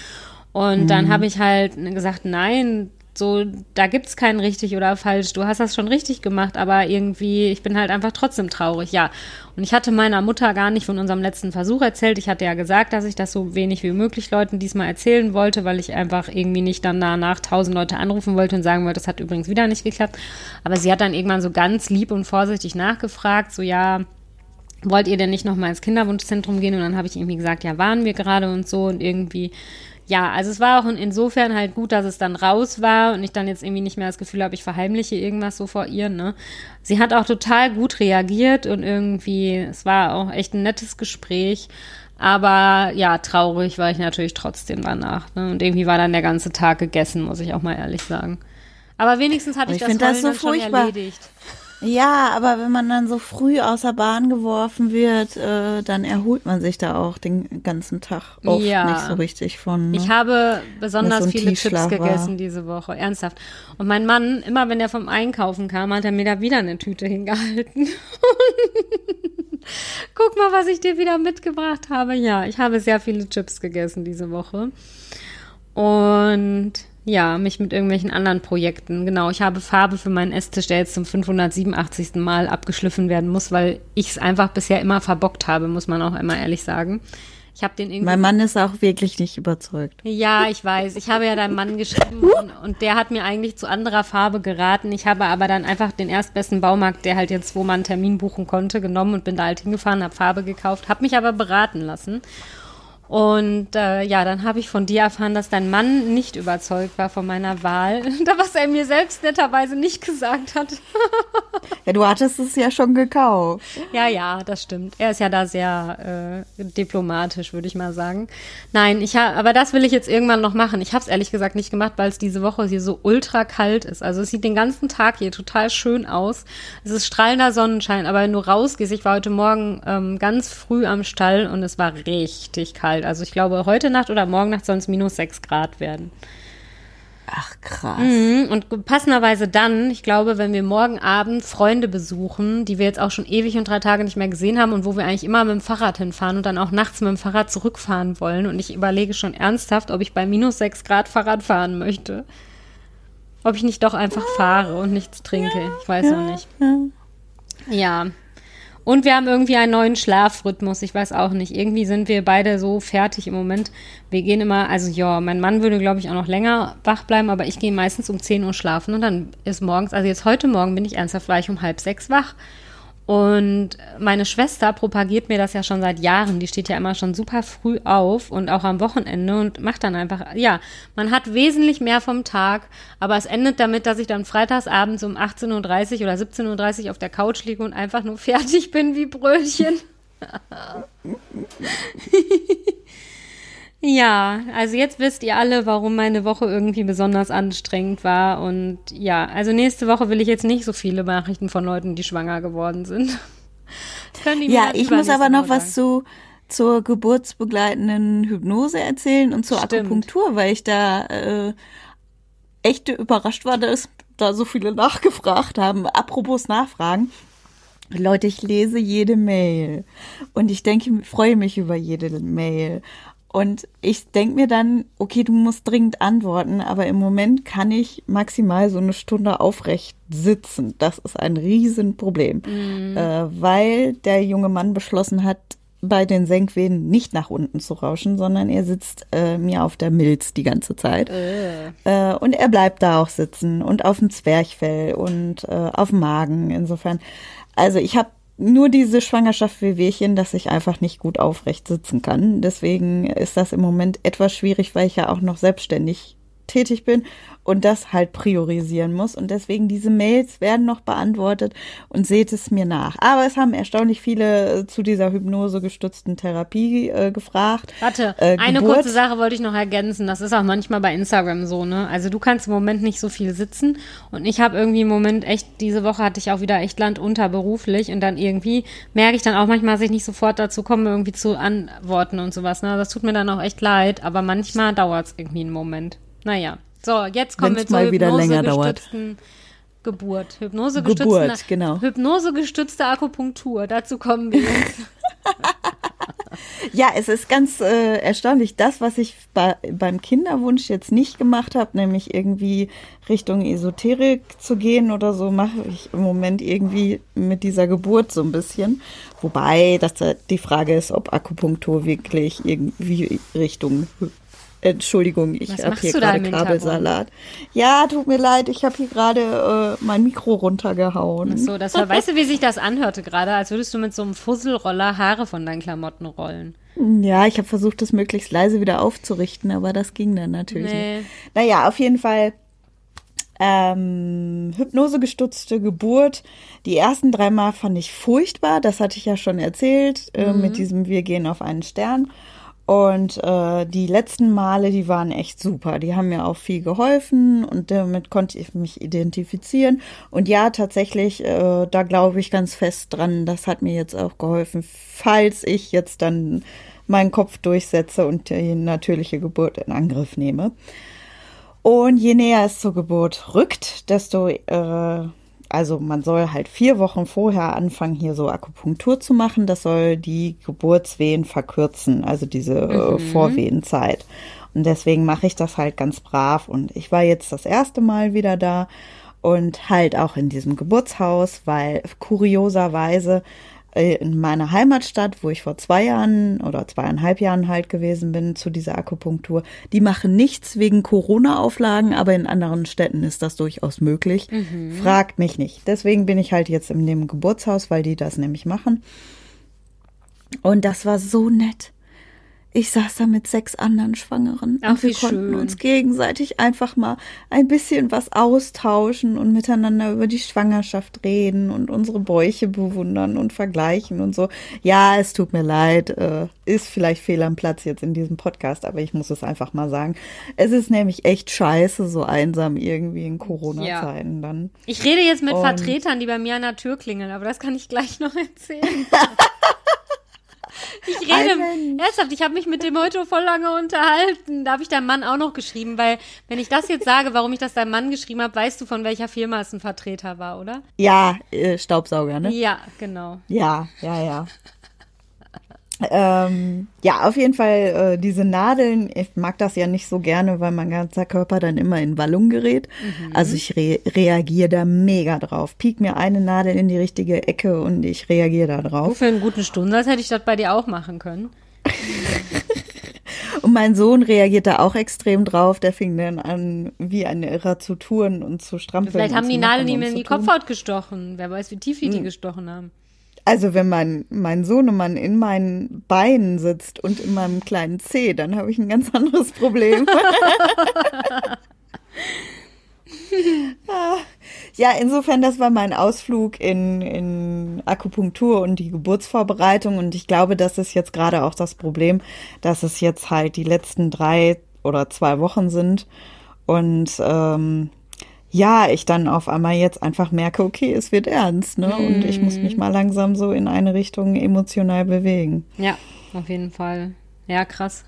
Und mhm. dann habe ich halt gesagt, nein, so, da gibt's kein richtig oder falsch. Du hast das schon richtig gemacht, aber irgendwie, ich bin halt einfach trotzdem traurig, ja. Und ich hatte meiner Mutter gar nicht von unserem letzten Versuch erzählt. Ich hatte ja gesagt, dass ich das so wenig wie möglich Leuten diesmal erzählen wollte, weil ich einfach irgendwie nicht dann danach tausend Leute anrufen wollte und sagen wollte, das hat übrigens wieder nicht geklappt. Aber sie hat dann irgendwann so ganz lieb und vorsichtig nachgefragt, so ja, wollt ihr denn nicht nochmal ins Kinderwunschzentrum gehen? Und dann habe ich irgendwie gesagt, ja, waren wir gerade und so und irgendwie, ja, also es war auch insofern halt gut, dass es dann raus war und ich dann jetzt irgendwie nicht mehr das Gefühl habe, ich verheimliche irgendwas so vor ihr, ne. Sie hat auch total gut reagiert und irgendwie, es war auch echt ein nettes Gespräch. Aber ja, traurig war ich natürlich trotzdem danach. Ne? Und irgendwie war dann der ganze Tag gegessen, muss ich auch mal ehrlich sagen. Aber wenigstens hatte ich, ich das, das so schon erledigt. Ja, aber wenn man dann so früh aus der Bahn geworfen wird, äh, dann erholt man sich da auch den ganzen Tag oft ja. nicht so richtig von. Ne? Ich habe besonders so viele Chips gegessen war. diese Woche, ernsthaft. Und mein Mann, immer wenn er vom Einkaufen kam, hat er mir da wieder eine Tüte hingehalten. Guck mal, was ich dir wieder mitgebracht habe. Ja, ich habe sehr viele Chips gegessen diese Woche. Und ja, mich mit irgendwelchen anderen Projekten. Genau, ich habe Farbe für meinen Esstisch, der jetzt zum 587. Mal abgeschliffen werden muss, weil ich es einfach bisher immer verbockt habe, muss man auch immer ehrlich sagen. Ich habe den irgendwie. Mein Mann ist auch wirklich nicht überzeugt. Ja, ich weiß. Ich habe ja deinem Mann geschrieben und, und der hat mir eigentlich zu anderer Farbe geraten. Ich habe aber dann einfach den erstbesten Baumarkt, der halt jetzt, wo man einen Termin buchen konnte, genommen und bin da halt hingefahren, habe Farbe gekauft, habe mich aber beraten lassen. Und äh, ja, dann habe ich von dir erfahren, dass dein Mann nicht überzeugt war von meiner Wahl, was er mir selbst netterweise nicht gesagt hat. ja, du hattest es ja schon gekauft. Ja, ja, das stimmt. Er ist ja da sehr äh, diplomatisch, würde ich mal sagen. Nein, ich habe, aber das will ich jetzt irgendwann noch machen. Ich habe es ehrlich gesagt nicht gemacht, weil es diese Woche hier so ultra kalt ist. Also es sieht den ganzen Tag hier total schön aus. Es ist strahlender Sonnenschein, aber wenn du rausgehst, ich war heute Morgen ähm, ganz früh am Stall und es war richtig kalt kalt. Also ich glaube, heute Nacht oder morgen Nacht sollen es minus 6 Grad werden. Ach, krass. Mhm. Und passenderweise dann, ich glaube, wenn wir morgen Abend Freunde besuchen, die wir jetzt auch schon ewig und drei Tage nicht mehr gesehen haben und wo wir eigentlich immer mit dem Fahrrad hinfahren und dann auch nachts mit dem Fahrrad zurückfahren wollen. Und ich überlege schon ernsthaft, ob ich bei minus 6 Grad Fahrrad fahren möchte. Ob ich nicht doch einfach fahre und nichts trinke. Ich weiß noch nicht. Ja. Und wir haben irgendwie einen neuen Schlafrhythmus. Ich weiß auch nicht. Irgendwie sind wir beide so fertig im Moment. Wir gehen immer, also ja, mein Mann würde, glaube ich, auch noch länger wach bleiben, aber ich gehe meistens um 10 Uhr schlafen und dann ist morgens, also jetzt heute Morgen bin ich ernsthaft gleich um halb sechs wach. Und meine Schwester propagiert mir das ja schon seit Jahren. Die steht ja immer schon super früh auf und auch am Wochenende und macht dann einfach, ja, man hat wesentlich mehr vom Tag, aber es endet damit, dass ich dann freitagsabends um 18.30 Uhr oder 17.30 Uhr auf der Couch liege und einfach nur fertig bin wie Brötchen. Ja, also jetzt wisst ihr alle, warum meine Woche irgendwie besonders anstrengend war. Und ja, also nächste Woche will ich jetzt nicht so viele Nachrichten von Leuten, die schwanger geworden sind. ja, ich muss aber noch was zu, zur geburtsbegleitenden Hypnose erzählen und zur Stimmt. Akupunktur, weil ich da äh, echt überrascht war, dass da so viele nachgefragt haben. Apropos Nachfragen. Leute, ich lese jede Mail und ich denke, freue mich über jede Mail. Und ich denke mir dann, okay, du musst dringend antworten, aber im Moment kann ich maximal so eine Stunde aufrecht sitzen. Das ist ein Riesenproblem, mhm. äh, weil der junge Mann beschlossen hat, bei den Senkwehen nicht nach unten zu rauschen, sondern er sitzt äh, mir auf der Milz die ganze Zeit. Äh. Äh, und er bleibt da auch sitzen und auf dem Zwerchfell und äh, auf dem Magen. Insofern, also ich habe nur diese Schwangerschaft Wehwehchen, dass ich einfach nicht gut aufrecht sitzen kann. Deswegen ist das im Moment etwas schwierig, weil ich ja auch noch selbstständig tätig bin und das halt priorisieren muss. Und deswegen diese Mails werden noch beantwortet und seht es mir nach. Aber es haben erstaunlich viele äh, zu dieser Hypnose gestützten Therapie äh, gefragt. Warte, äh, eine kurze Sache wollte ich noch ergänzen. Das ist auch manchmal bei Instagram so, ne? Also du kannst im Moment nicht so viel sitzen und ich habe irgendwie im Moment echt, diese Woche hatte ich auch wieder echt Land unter beruflich und dann irgendwie merke ich dann auch manchmal, dass ich nicht sofort dazu komme, irgendwie zu antworten und sowas. Ne? Das tut mir dann auch echt leid, aber manchmal dauert es irgendwie einen Moment. Naja. So, jetzt kommen Wenn's wir zur wieder länger dauert. Geburt. Hypnosegestützte, Geburt, genau. Hypnosegestützte Akupunktur. Dazu kommen wir jetzt. ja, es ist ganz äh, erstaunlich. Das, was ich bei, beim Kinderwunsch jetzt nicht gemacht habe, nämlich irgendwie Richtung Esoterik zu gehen oder so, mache ich im Moment irgendwie mit dieser Geburt so ein bisschen. Wobei das die Frage ist, ob Akupunktur wirklich irgendwie Richtung Entschuldigung, ich habe hier gerade Kabelsalat. Ja, tut mir leid, ich habe hier gerade äh, mein Mikro runtergehauen. Ach so, das war, weißt du, wie sich das anhörte gerade, als würdest du mit so einem Fusselroller Haare von deinen Klamotten rollen. Ja, ich habe versucht, das möglichst leise wieder aufzurichten, aber das ging dann natürlich nee. nicht. Naja, auf jeden Fall ähm, hypnosegestützte Geburt. Die ersten drei Mal fand ich furchtbar, das hatte ich ja schon erzählt, äh, mhm. mit diesem Wir gehen auf einen Stern. Und äh, die letzten Male, die waren echt super. Die haben mir auch viel geholfen und damit konnte ich mich identifizieren. Und ja, tatsächlich, äh, da glaube ich ganz fest dran, das hat mir jetzt auch geholfen, falls ich jetzt dann meinen Kopf durchsetze und die natürliche Geburt in Angriff nehme. Und je näher es zur Geburt rückt, desto äh, also man soll halt vier Wochen vorher anfangen, hier so Akupunktur zu machen. Das soll die Geburtswehen verkürzen, also diese äh, mhm. Vorwehenzeit. Und deswegen mache ich das halt ganz brav. Und ich war jetzt das erste Mal wieder da und halt auch in diesem Geburtshaus, weil kurioserweise in meiner Heimatstadt, wo ich vor zwei Jahren oder zweieinhalb Jahren halt gewesen bin, zu dieser Akupunktur. Die machen nichts wegen Corona-Auflagen, aber in anderen Städten ist das durchaus möglich. Fragt mich nicht. Deswegen bin ich halt jetzt in dem Geburtshaus, weil die das nämlich machen. Und das war so nett. Ich saß da mit sechs anderen Schwangeren Ach, und wir konnten schön. uns gegenseitig einfach mal ein bisschen was austauschen und miteinander über die Schwangerschaft reden und unsere Bäuche bewundern und vergleichen und so. Ja, es tut mir leid, äh, ist vielleicht fehl am Platz jetzt in diesem Podcast, aber ich muss es einfach mal sagen. Es ist nämlich echt scheiße, so einsam irgendwie in Corona-Zeiten dann. Ich rede jetzt mit Und- Vertretern, die bei mir an der Tür klingeln, aber das kann ich gleich noch erzählen. Ich rede, ernsthaft, ich habe mich mit dem heute voll lange unterhalten. Da habe ich deinem Mann auch noch geschrieben, weil wenn ich das jetzt sage, warum ich das deinem Mann geschrieben habe, weißt du, von welcher Firma es ein Vertreter war, oder? Ja, äh, Staubsauger, ne? Ja, genau. Ja, ja, ja. Ähm, ja, auf jeden Fall äh, diese Nadeln. Ich mag das ja nicht so gerne, weil mein ganzer Körper dann immer in Wallung gerät. Also ich re reagiere da mega drauf. Piek mir eine Nadel in die richtige Ecke und ich reagiere da Du drauf. für einen guten Stundensatz hätte ich das bei dir auch machen können. Und mein Sohn reagiert da auch extrem drauf. Der fing dann an, wie ein Irrer zu touren und zu strampeln. Vielleicht haben die Nadeln ihm in die. Kopfhaut gestochen. Wer weiß, wie tief die die gestochen haben. Also wenn mein, mein Sohnemann in meinen Beinen sitzt und in meinem kleinen Zeh, dann habe ich ein ganz anderes Problem. Ah, ja, insofern, das war mein Ausflug in, in Akupunktur und die Geburtsvorbereitung. Und ich glaube, das ist jetzt gerade auch das Problem, dass es jetzt halt die letzten drei oder zwei Wochen sind. Und ähm, ja, ich dann auf einmal jetzt einfach merke, okay, es wird ernst, ne? Und ich muss mich mal langsam so in eine Richtung emotional bewegen. Ja, auf jeden Fall. Ja, krass.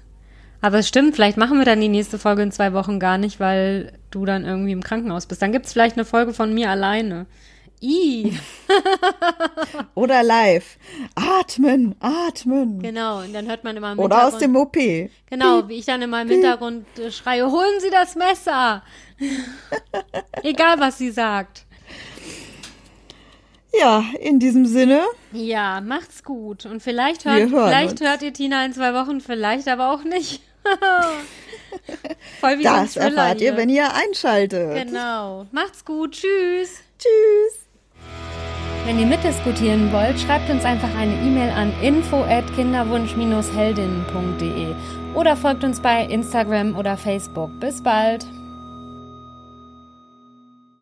Aber es stimmt, vielleicht machen wir dann die nächste Folge in zwei Wochen gar nicht, weil du dann irgendwie im Krankenhaus bist. Dann gibt's vielleicht eine Folge von mir alleine. I. Oder live. Atmen, atmen. Genau, und dann hört man immer im Oder aus dem OP. Genau, wie ich dann immer im Hintergrund äh, schreie, holen Sie das Messer! Egal, was sie sagt. Ja, in diesem Sinne, Ja, macht's gut. Und vielleicht hört, vielleicht uns. hört ihr Tina in zwei Wochen, vielleicht aber auch nicht. Voll wie das erfahrt ihr, wenn ihr einschaltet. Genau. Macht's gut. Tschüss. Tschüss. Wenn ihr mitdiskutieren wollt, schreibt uns einfach eine E-Mail an info@kinderwunsch-heldinnen.de oder folgt uns bei Instagram oder Facebook. Bis bald.